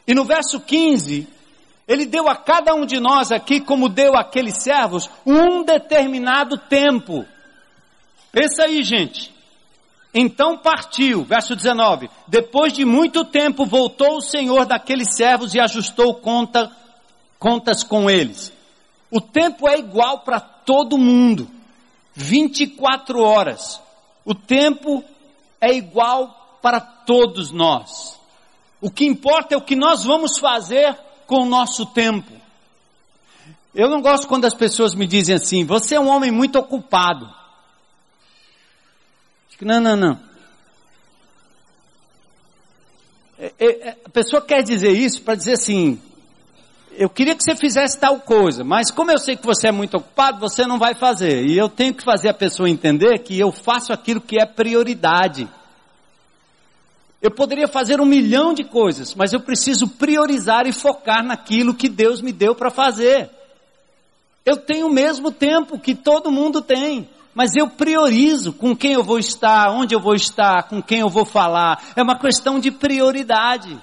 E no verso 15, ele deu a cada um de nós aqui, como deu àqueles servos, um determinado tempo. Pensa aí, gente. Então partiu, verso 19. Depois de muito tempo voltou o Senhor daqueles servos e ajustou conta, contas com eles. O tempo é igual para todo mundo. 24 horas. O tempo é igual para todos nós. O que importa é o que nós vamos fazer com o nosso tempo. Eu não gosto quando as pessoas me dizem assim, você é um homem muito ocupado. Não, não, não. É, é, é, a pessoa quer dizer isso para dizer assim, eu queria que você fizesse tal coisa, mas como eu sei que você é muito ocupado, você não vai fazer. E eu tenho que fazer a pessoa entender que eu faço aquilo que é prioridade. Eu poderia fazer um milhão de coisas, mas eu preciso priorizar e focar naquilo que Deus me deu para fazer. Eu tenho o mesmo tempo que todo mundo tem, mas eu priorizo com quem eu vou estar, onde eu vou estar, com quem eu vou falar. É uma questão de prioridade.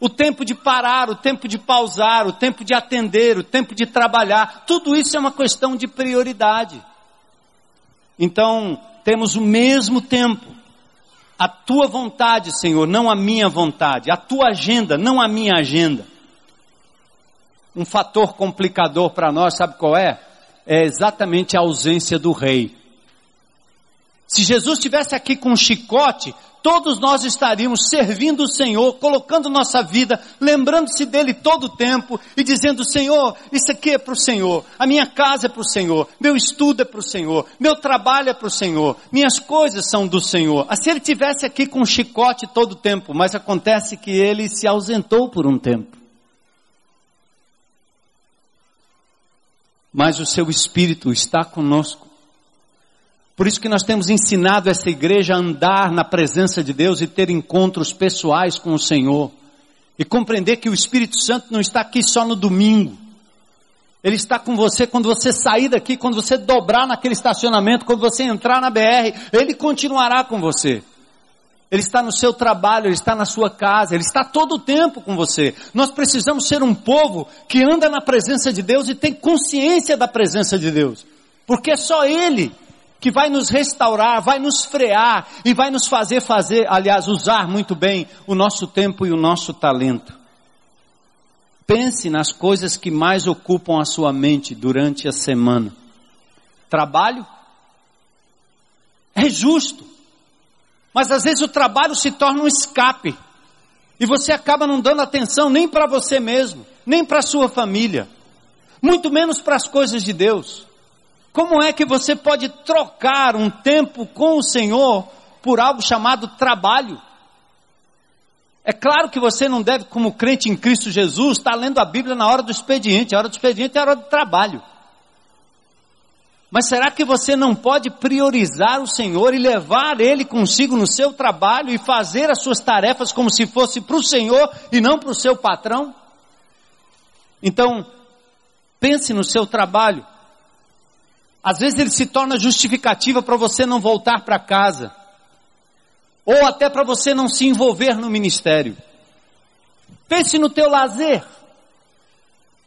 O tempo de parar, o tempo de pausar, o tempo de atender, o tempo de trabalhar, tudo isso é uma questão de prioridade. Então, temos o mesmo tempo a tua vontade, Senhor, não a minha vontade. A tua agenda, não a minha agenda. Um fator complicador para nós, sabe qual é? É exatamente a ausência do rei. Se Jesus estivesse aqui com um chicote, todos nós estaríamos servindo o Senhor, colocando nossa vida, lembrando-se dele todo o tempo e dizendo: Senhor, isso aqui é para o Senhor, a minha casa é para o Senhor, meu estudo é para o Senhor, meu trabalho é para o Senhor, minhas coisas são do Senhor. Assim ele tivesse aqui com um chicote todo o tempo, mas acontece que ele se ausentou por um tempo. Mas o seu Espírito está conosco. Por isso que nós temos ensinado essa igreja a andar na presença de Deus e ter encontros pessoais com o Senhor. E compreender que o Espírito Santo não está aqui só no domingo. Ele está com você quando você sair daqui, quando você dobrar naquele estacionamento, quando você entrar na BR, ele continuará com você. Ele está no seu trabalho, ele está na sua casa, ele está todo o tempo com você. Nós precisamos ser um povo que anda na presença de Deus e tem consciência da presença de Deus. Porque é só ele que vai nos restaurar, vai nos frear e vai nos fazer fazer, aliás, usar muito bem o nosso tempo e o nosso talento. Pense nas coisas que mais ocupam a sua mente durante a semana. Trabalho é justo, mas às vezes o trabalho se torna um escape e você acaba não dando atenção nem para você mesmo, nem para sua família, muito menos para as coisas de Deus. Como é que você pode trocar um tempo com o Senhor por algo chamado trabalho? É claro que você não deve, como crente em Cristo Jesus, estar lendo a Bíblia na hora do expediente. A hora do expediente é a hora do trabalho. Mas será que você não pode priorizar o Senhor e levar Ele consigo no seu trabalho e fazer as suas tarefas como se fosse para o Senhor e não para o seu patrão? Então, pense no seu trabalho. Às vezes ele se torna justificativa para você não voltar para casa. Ou até para você não se envolver no ministério. Pense no teu lazer.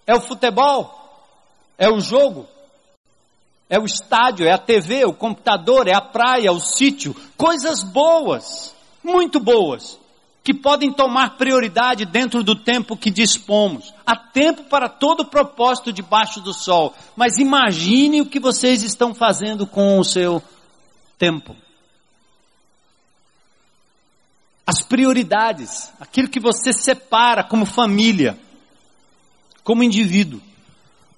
É o futebol? É o jogo? É o estádio, é a TV, o computador, é a praia, o sítio. Coisas boas, muito boas que podem tomar prioridade dentro do tempo que dispomos. Há tempo para todo propósito debaixo do sol. Mas imagine o que vocês estão fazendo com o seu tempo. As prioridades, aquilo que você separa como família, como indivíduo.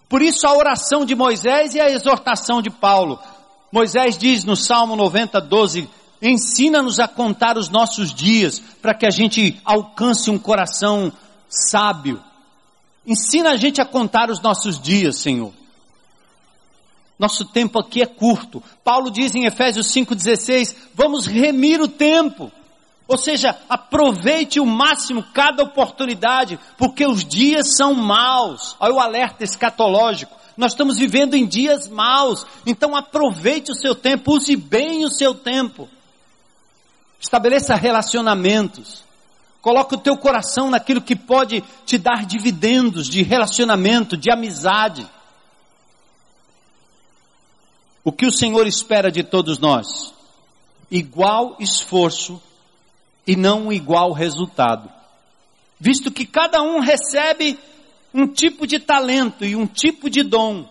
Por isso a oração de Moisés e a exortação de Paulo. Moisés diz no Salmo 90, 12, ensina-nos a contar os nossos dias, para que a gente alcance um coração sábio. Ensina a gente a contar os nossos dias, Senhor. Nosso tempo aqui é curto. Paulo diz em Efésios 5,16: vamos remir o tempo. Ou seja, aproveite o máximo cada oportunidade, porque os dias são maus. Olha o alerta escatológico. Nós estamos vivendo em dias maus. Então aproveite o seu tempo, use bem o seu tempo. Estabeleça relacionamentos. Coloque o teu coração naquilo que pode te dar dividendos de relacionamento, de amizade. O que o Senhor espera de todos nós? Igual esforço e não igual resultado. Visto que cada um recebe um tipo de talento e um tipo de dom.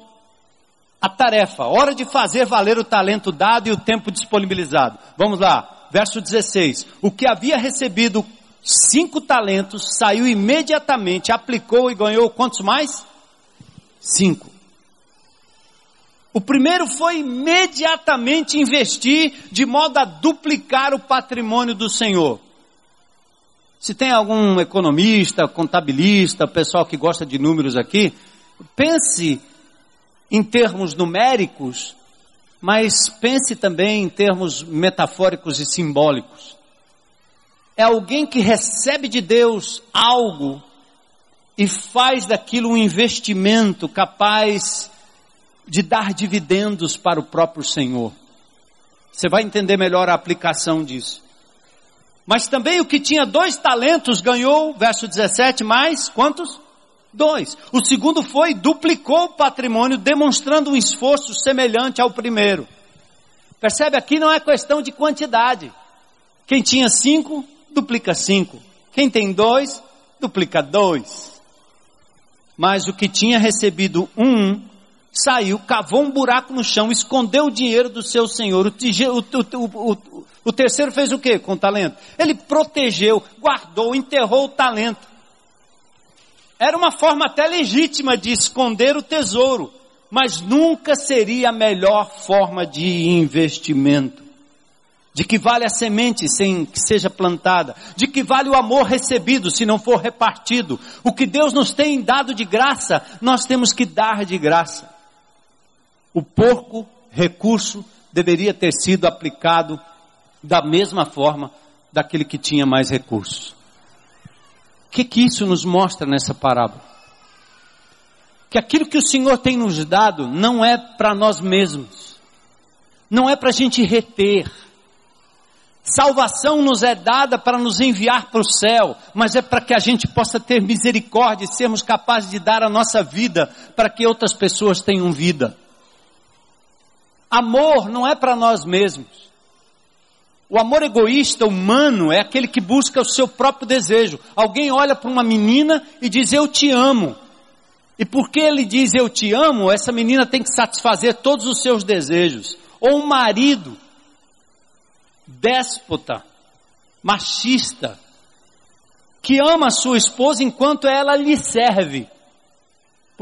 A tarefa, hora de fazer valer o talento dado e o tempo disponibilizado. Vamos lá, verso 16. O que havia recebido cinco talentos saiu imediatamente, aplicou e ganhou quantos mais? Cinco. O primeiro foi imediatamente investir de modo a duplicar o patrimônio do Senhor. Se tem algum economista, contabilista, pessoal que gosta de números aqui, pense em termos numéricos, mas pense também em termos metafóricos e simbólicos. É alguém que recebe de Deus algo e faz daquilo um investimento capaz de dar dividendos para o próprio Senhor. Você vai entender melhor a aplicação disso. Mas também o que tinha dois talentos ganhou, verso 17, mais quantos? Dois. O segundo foi, duplicou o patrimônio, demonstrando um esforço semelhante ao primeiro. Percebe? Aqui não é questão de quantidade. Quem tinha cinco, duplica cinco. Quem tem dois, duplica dois. Mas o que tinha recebido um, saiu, cavou um buraco no chão, escondeu o dinheiro do seu senhor. O, o, o, o terceiro fez o que com o talento? Ele protegeu, guardou, enterrou o talento. Era uma forma até legítima de esconder o tesouro, mas nunca seria a melhor forma de investimento. De que vale a semente sem que seja plantada, de que vale o amor recebido se não for repartido. O que Deus nos tem dado de graça, nós temos que dar de graça. O porco recurso deveria ter sido aplicado da mesma forma daquele que tinha mais recursos. Que, que isso nos mostra nessa parábola? Que aquilo que o Senhor tem nos dado não é para nós mesmos, não é para a gente reter. Salvação nos é dada para nos enviar para o céu, mas é para que a gente possa ter misericórdia e sermos capazes de dar a nossa vida para que outras pessoas tenham vida. Amor não é para nós mesmos. O amor egoísta, humano, é aquele que busca o seu próprio desejo. Alguém olha para uma menina e diz, eu te amo. E porque ele diz, eu te amo, essa menina tem que satisfazer todos os seus desejos. Ou um marido, déspota, machista, que ama a sua esposa enquanto ela lhe serve.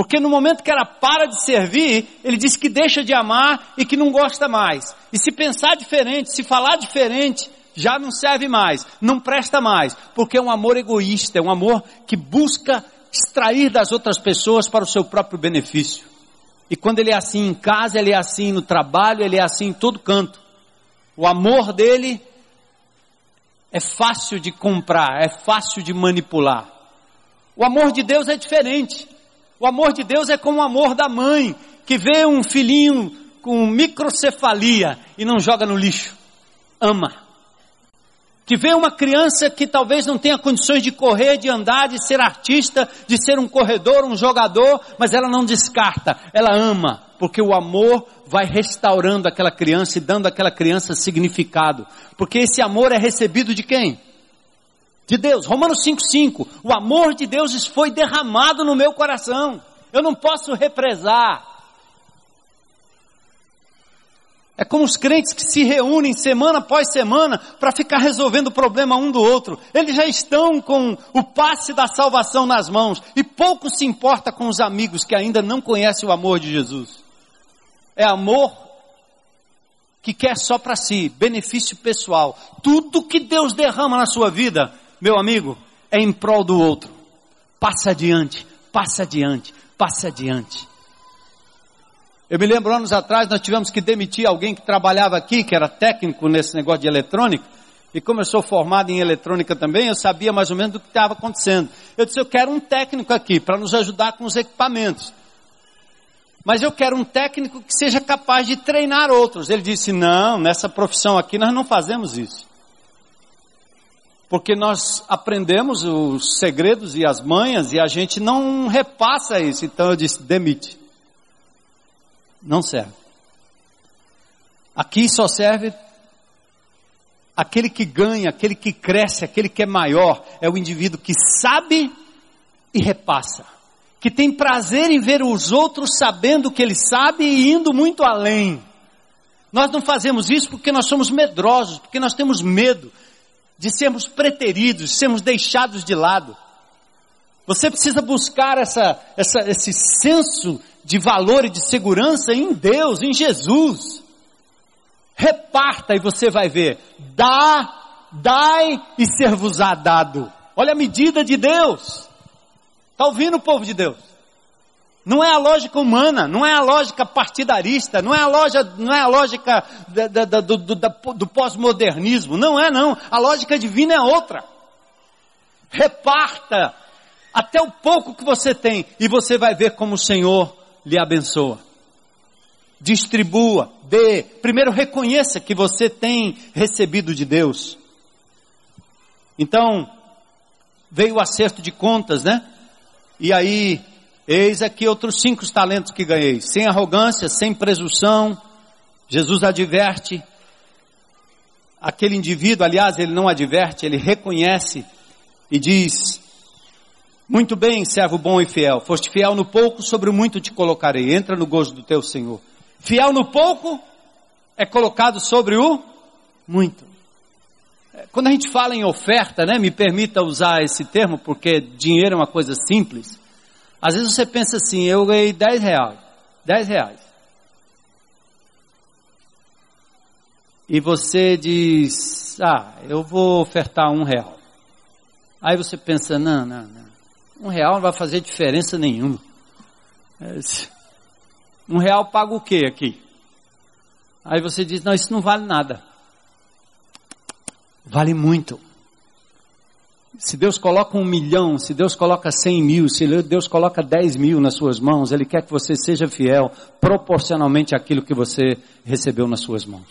Porque no momento que ela para de servir, ele diz que deixa de amar e que não gosta mais. E se pensar diferente, se falar diferente, já não serve mais, não presta mais, porque é um amor egoísta, é um amor que busca extrair das outras pessoas para o seu próprio benefício. E quando ele é assim em casa, ele é assim no trabalho, ele é assim em todo canto. O amor dele é fácil de comprar, é fácil de manipular. O amor de Deus é diferente. O amor de Deus é como o amor da mãe, que vê um filhinho com microcefalia e não joga no lixo. Ama. Que vê uma criança que talvez não tenha condições de correr, de andar, de ser artista, de ser um corredor, um jogador, mas ela não descarta, ela ama, porque o amor vai restaurando aquela criança e dando àquela criança significado. Porque esse amor é recebido de quem? De Deus. Romanos 5,5. O amor de Deus foi derramado no meu coração. Eu não posso represar. É como os crentes que se reúnem semana após semana para ficar resolvendo o problema um do outro. Eles já estão com o passe da salvação nas mãos e pouco se importa com os amigos que ainda não conhecem o amor de Jesus. É amor que quer só para si, benefício pessoal. Tudo que Deus derrama na sua vida, meu amigo, é em prol do outro. Passa adiante, passa adiante, passa adiante. Eu me lembro anos atrás nós tivemos que demitir alguém que trabalhava aqui, que era técnico nesse negócio de eletrônica, e como eu sou formado em eletrônica também, eu sabia mais ou menos do que estava acontecendo. Eu disse, eu quero um técnico aqui para nos ajudar com os equipamentos. Mas eu quero um técnico que seja capaz de treinar outros. Ele disse, não, nessa profissão aqui nós não fazemos isso. Porque nós aprendemos os segredos e as manhas e a gente não repassa isso. Então eu disse, demite não serve. Aqui só serve aquele que ganha, aquele que cresce, aquele que é maior, é o indivíduo que sabe e repassa. Que tem prazer em ver os outros sabendo o que ele sabe e indo muito além. Nós não fazemos isso porque nós somos medrosos, porque nós temos medo de sermos preteridos, sermos deixados de lado. Você precisa buscar essa, essa, esse senso de valor e de segurança em Deus, em Jesus. Reparta e você vai ver. Dá, dai e ser-vos-á dado. Olha a medida de Deus. Está ouvindo o povo de Deus? Não é a lógica humana, não é a lógica partidarista, não é a, loja, não é a lógica da, da, da, do, do, do pós-modernismo, não é não. A lógica divina é outra. Reparta até o pouco que você tem e você vai ver como o Senhor lhe abençoa. Distribua, dê. Primeiro reconheça que você tem recebido de Deus. Então, veio o acerto de contas, né? E aí, eis aqui outros cinco talentos que ganhei. Sem arrogância, sem presunção. Jesus adverte. Aquele indivíduo, aliás, ele não adverte, ele reconhece e diz: muito bem, servo bom e fiel. Foste fiel no pouco, sobre o muito te colocarei. Entra no gozo do teu Senhor. Fiel no pouco é colocado sobre o muito. É, quando a gente fala em oferta, né, me permita usar esse termo, porque dinheiro é uma coisa simples. Às vezes você pensa assim, eu ganhei 10 reais. 10 reais. E você diz, ah, eu vou ofertar um real. Aí você pensa, não, não, não. Um real não vai fazer diferença nenhuma. Um real paga o que aqui? Aí você diz, não, isso não vale nada. Vale muito. Se Deus coloca um milhão, se Deus coloca cem mil, se Deus coloca dez mil nas suas mãos, Ele quer que você seja fiel proporcionalmente àquilo que você recebeu nas suas mãos.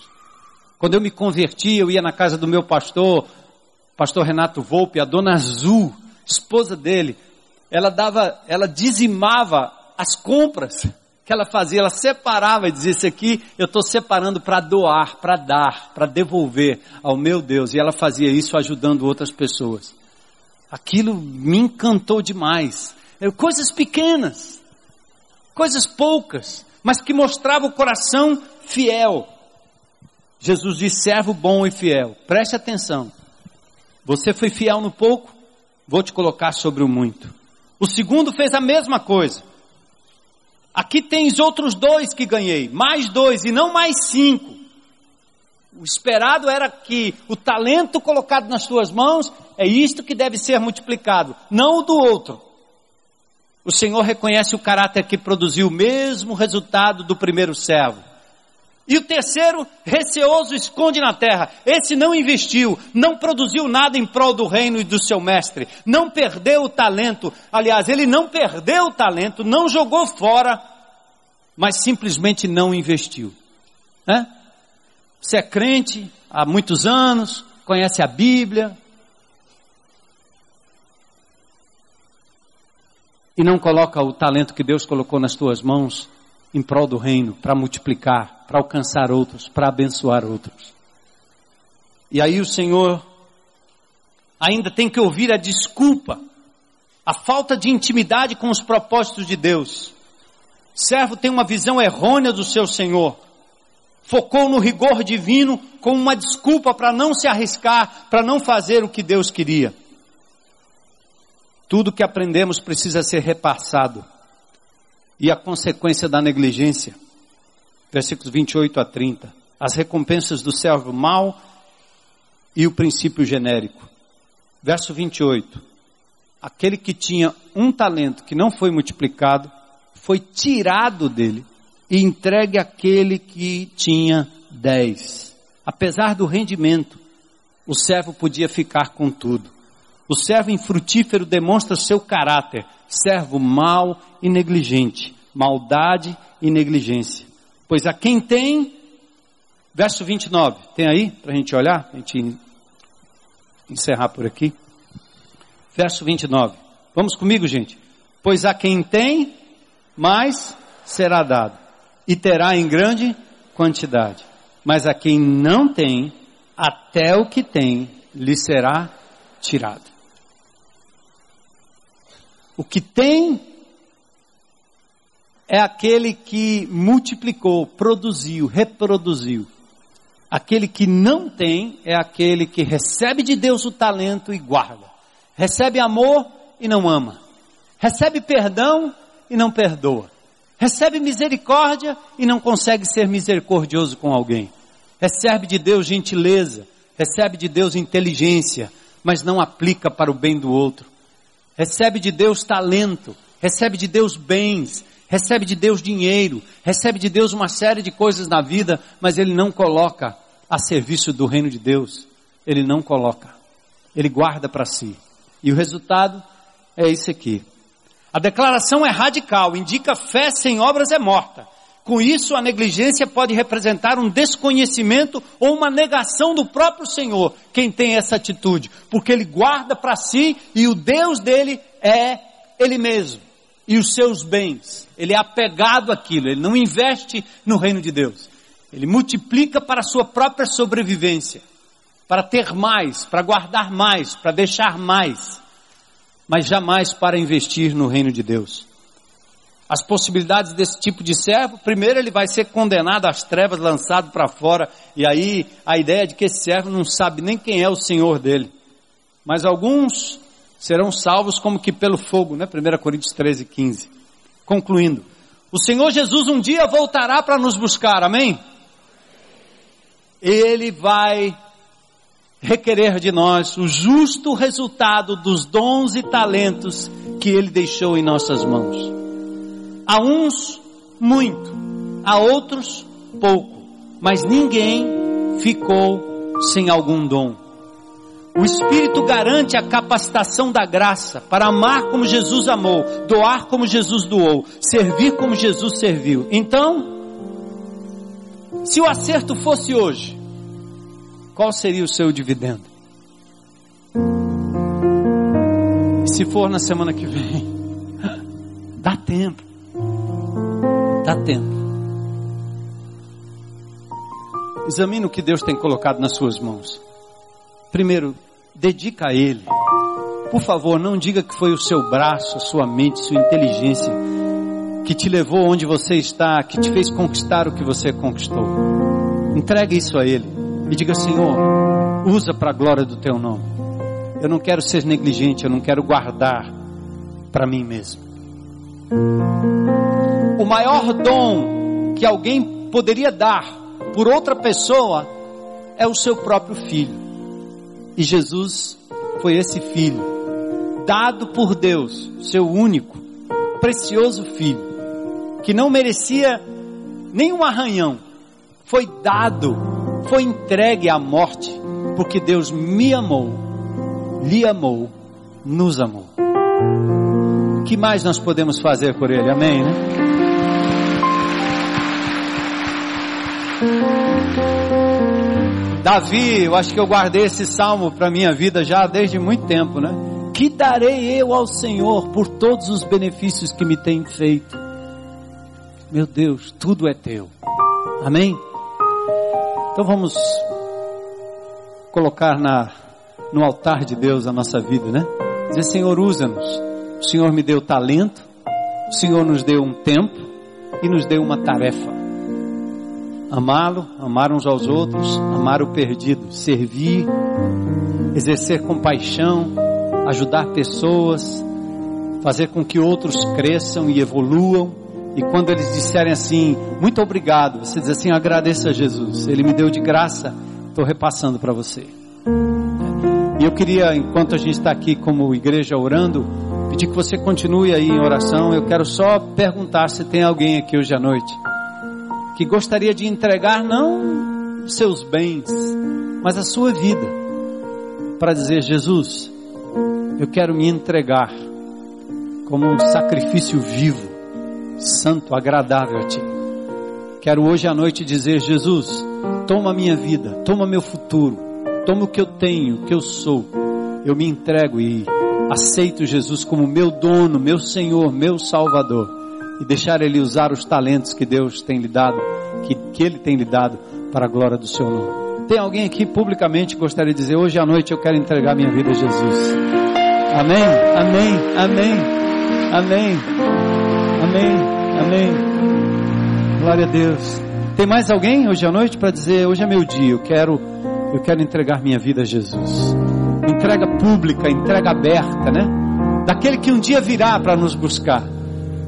Quando eu me converti, eu ia na casa do meu pastor, pastor Renato Volpe, a dona Azul, esposa dele, ela dava, ela dizimava as compras que ela fazia, ela separava e dizia: Isso aqui eu estou separando para doar, para dar, para devolver ao meu Deus. E ela fazia isso ajudando outras pessoas. Aquilo me encantou demais. Coisas pequenas, coisas poucas, mas que mostravam o coração fiel. Jesus disse: servo bom e fiel. Preste atenção. Você foi fiel no pouco, vou te colocar sobre o muito. O segundo fez a mesma coisa. Aqui tens outros dois que ganhei, mais dois e não mais cinco. O esperado era que o talento colocado nas tuas mãos é isto que deve ser multiplicado, não o do outro. O Senhor reconhece o caráter que produziu o mesmo resultado do primeiro servo. E o terceiro, receoso, esconde na terra. Esse não investiu, não produziu nada em prol do reino e do seu mestre, não perdeu o talento. Aliás, ele não perdeu o talento, não jogou fora, mas simplesmente não investiu. Né? Você é crente há muitos anos, conhece a Bíblia, e não coloca o talento que Deus colocou nas tuas mãos em prol do reino, para multiplicar, para alcançar outros, para abençoar outros. E aí o Senhor ainda tem que ouvir a desculpa, a falta de intimidade com os propósitos de Deus. servo tem uma visão errônea do seu Senhor. Focou no rigor divino como uma desculpa para não se arriscar, para não fazer o que Deus queria. Tudo que aprendemos precisa ser repassado. E a consequência da negligência, versículos 28 a 30, as recompensas do servo mau e o princípio genérico. Verso 28. Aquele que tinha um talento que não foi multiplicado, foi tirado dele e entregue àquele que tinha dez. Apesar do rendimento, o servo podia ficar com tudo. O servo infrutífero demonstra seu caráter, servo mau e negligente, maldade e negligência. Pois a quem tem, verso 29, tem aí para a gente olhar, a gente encerrar por aqui. Verso 29, vamos comigo, gente. Pois a quem tem, mais será dado, e terá em grande quantidade. Mas a quem não tem, até o que tem lhe será tirado. O que tem é aquele que multiplicou, produziu, reproduziu. Aquele que não tem é aquele que recebe de Deus o talento e guarda. Recebe amor e não ama. Recebe perdão e não perdoa. Recebe misericórdia e não consegue ser misericordioso com alguém. Recebe de Deus gentileza, recebe de Deus inteligência, mas não aplica para o bem do outro recebe de Deus talento, recebe de Deus bens, recebe de Deus dinheiro, recebe de Deus uma série de coisas na vida, mas ele não coloca a serviço do reino de Deus. Ele não coloca. Ele guarda para si. E o resultado é esse aqui. A declaração é radical, indica fé sem obras é morta. Com isso, a negligência pode representar um desconhecimento ou uma negação do próprio Senhor, quem tem essa atitude, porque ele guarda para si e o Deus dele é ele mesmo e os seus bens. Ele é apegado àquilo, ele não investe no reino de Deus. Ele multiplica para a sua própria sobrevivência, para ter mais, para guardar mais, para deixar mais, mas jamais para investir no reino de Deus as possibilidades desse tipo de servo, primeiro ele vai ser condenado às trevas, lançado para fora, e aí a ideia de que esse servo não sabe nem quem é o Senhor dele. Mas alguns serão salvos como que pelo fogo, né? 1 Coríntios 13, 15. Concluindo, o Senhor Jesus um dia voltará para nos buscar, amém? Ele vai requerer de nós o justo resultado dos dons e talentos que Ele deixou em nossas mãos. A uns, muito. A outros, pouco. Mas ninguém ficou sem algum dom. O Espírito garante a capacitação da graça para amar como Jesus amou, doar como Jesus doou, servir como Jesus serviu. Então, se o acerto fosse hoje, qual seria o seu dividendo? Se for na semana que vem, dá tempo. Dá tempo. Examine o que Deus tem colocado nas suas mãos. Primeiro, dedica a Ele. Por favor, não diga que foi o seu braço, a sua mente, sua inteligência que te levou onde você está, que te fez conquistar o que você conquistou. Entregue isso a Ele e diga: Senhor, usa para a glória do Teu nome. Eu não quero ser negligente, eu não quero guardar para mim mesmo o maior dom que alguém poderia dar por outra pessoa é o seu próprio filho. E Jesus foi esse filho, dado por Deus, seu único, precioso filho, que não merecia nenhum arranhão, foi dado, foi entregue à morte, porque Deus me amou, lhe amou, nos amou. O que mais nós podemos fazer por ele? Amém, né? Davi, eu acho que eu guardei esse salmo para minha vida já desde muito tempo, né? Que darei eu ao Senhor por todos os benefícios que me tem feito? Meu Deus, tudo é teu. Amém? Então vamos colocar na, no altar de Deus a nossa vida, né? Dizer, Senhor, usa-nos. O Senhor me deu talento, o Senhor nos deu um tempo e nos deu uma tarefa. amá-lo, amar uns aos outros, amar o perdido, servir, exercer compaixão, ajudar pessoas, fazer com que outros cresçam e evoluam. E quando eles disserem assim, muito obrigado, você diz assim, agradeça a Jesus, Ele me deu de graça, estou repassando para você. E eu queria, enquanto a gente está aqui como igreja orando, pedir que você continue aí em oração. Eu quero só perguntar se tem alguém aqui hoje à noite que gostaria de entregar não seus bens, mas a sua vida, para dizer: Jesus, eu quero me entregar como um sacrifício vivo, santo, agradável a Ti. Quero hoje à noite dizer: Jesus, toma minha vida, toma meu futuro, toma o que eu tenho, o que eu sou. Eu me entrego e aceito Jesus como meu dono, meu Senhor, meu Salvador e deixar Ele usar os talentos que Deus tem lhe dado, que, que Ele tem lhe dado para a glória do Seu nome. Tem alguém aqui publicamente que gostaria de dizer, hoje à noite eu quero entregar minha vida a Jesus. Amém, amém, amém, amém, amém, amém. Glória a Deus. Tem mais alguém hoje à noite para dizer, hoje é meu dia, eu quero, eu quero entregar minha vida a Jesus. Entrega pública, entrega aberta, né? Daquele que um dia virá para nos buscar.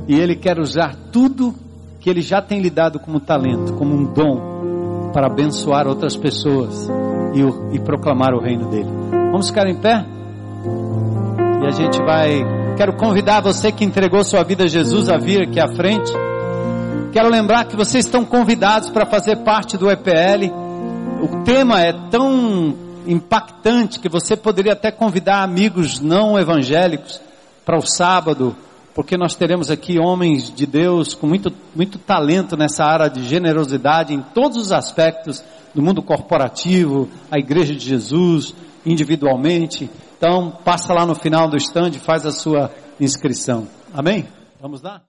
E Ele quer usar tudo que Ele já tem lhe dado como talento, como um dom, para abençoar outras pessoas e, o, e proclamar o reino dele. Vamos ficar em pé? E a gente vai. Quero convidar você que entregou sua vida a Jesus a vir aqui à frente. Quero lembrar que vocês estão convidados para fazer parte do EPL. O tema é tão impactante que você poderia até convidar amigos não evangélicos para o sábado porque nós teremos aqui homens de Deus com muito, muito talento nessa área de generosidade em todos os aspectos do mundo corporativo, a igreja de Jesus, individualmente. Então, passa lá no final do stand e faz a sua inscrição. Amém? Vamos lá?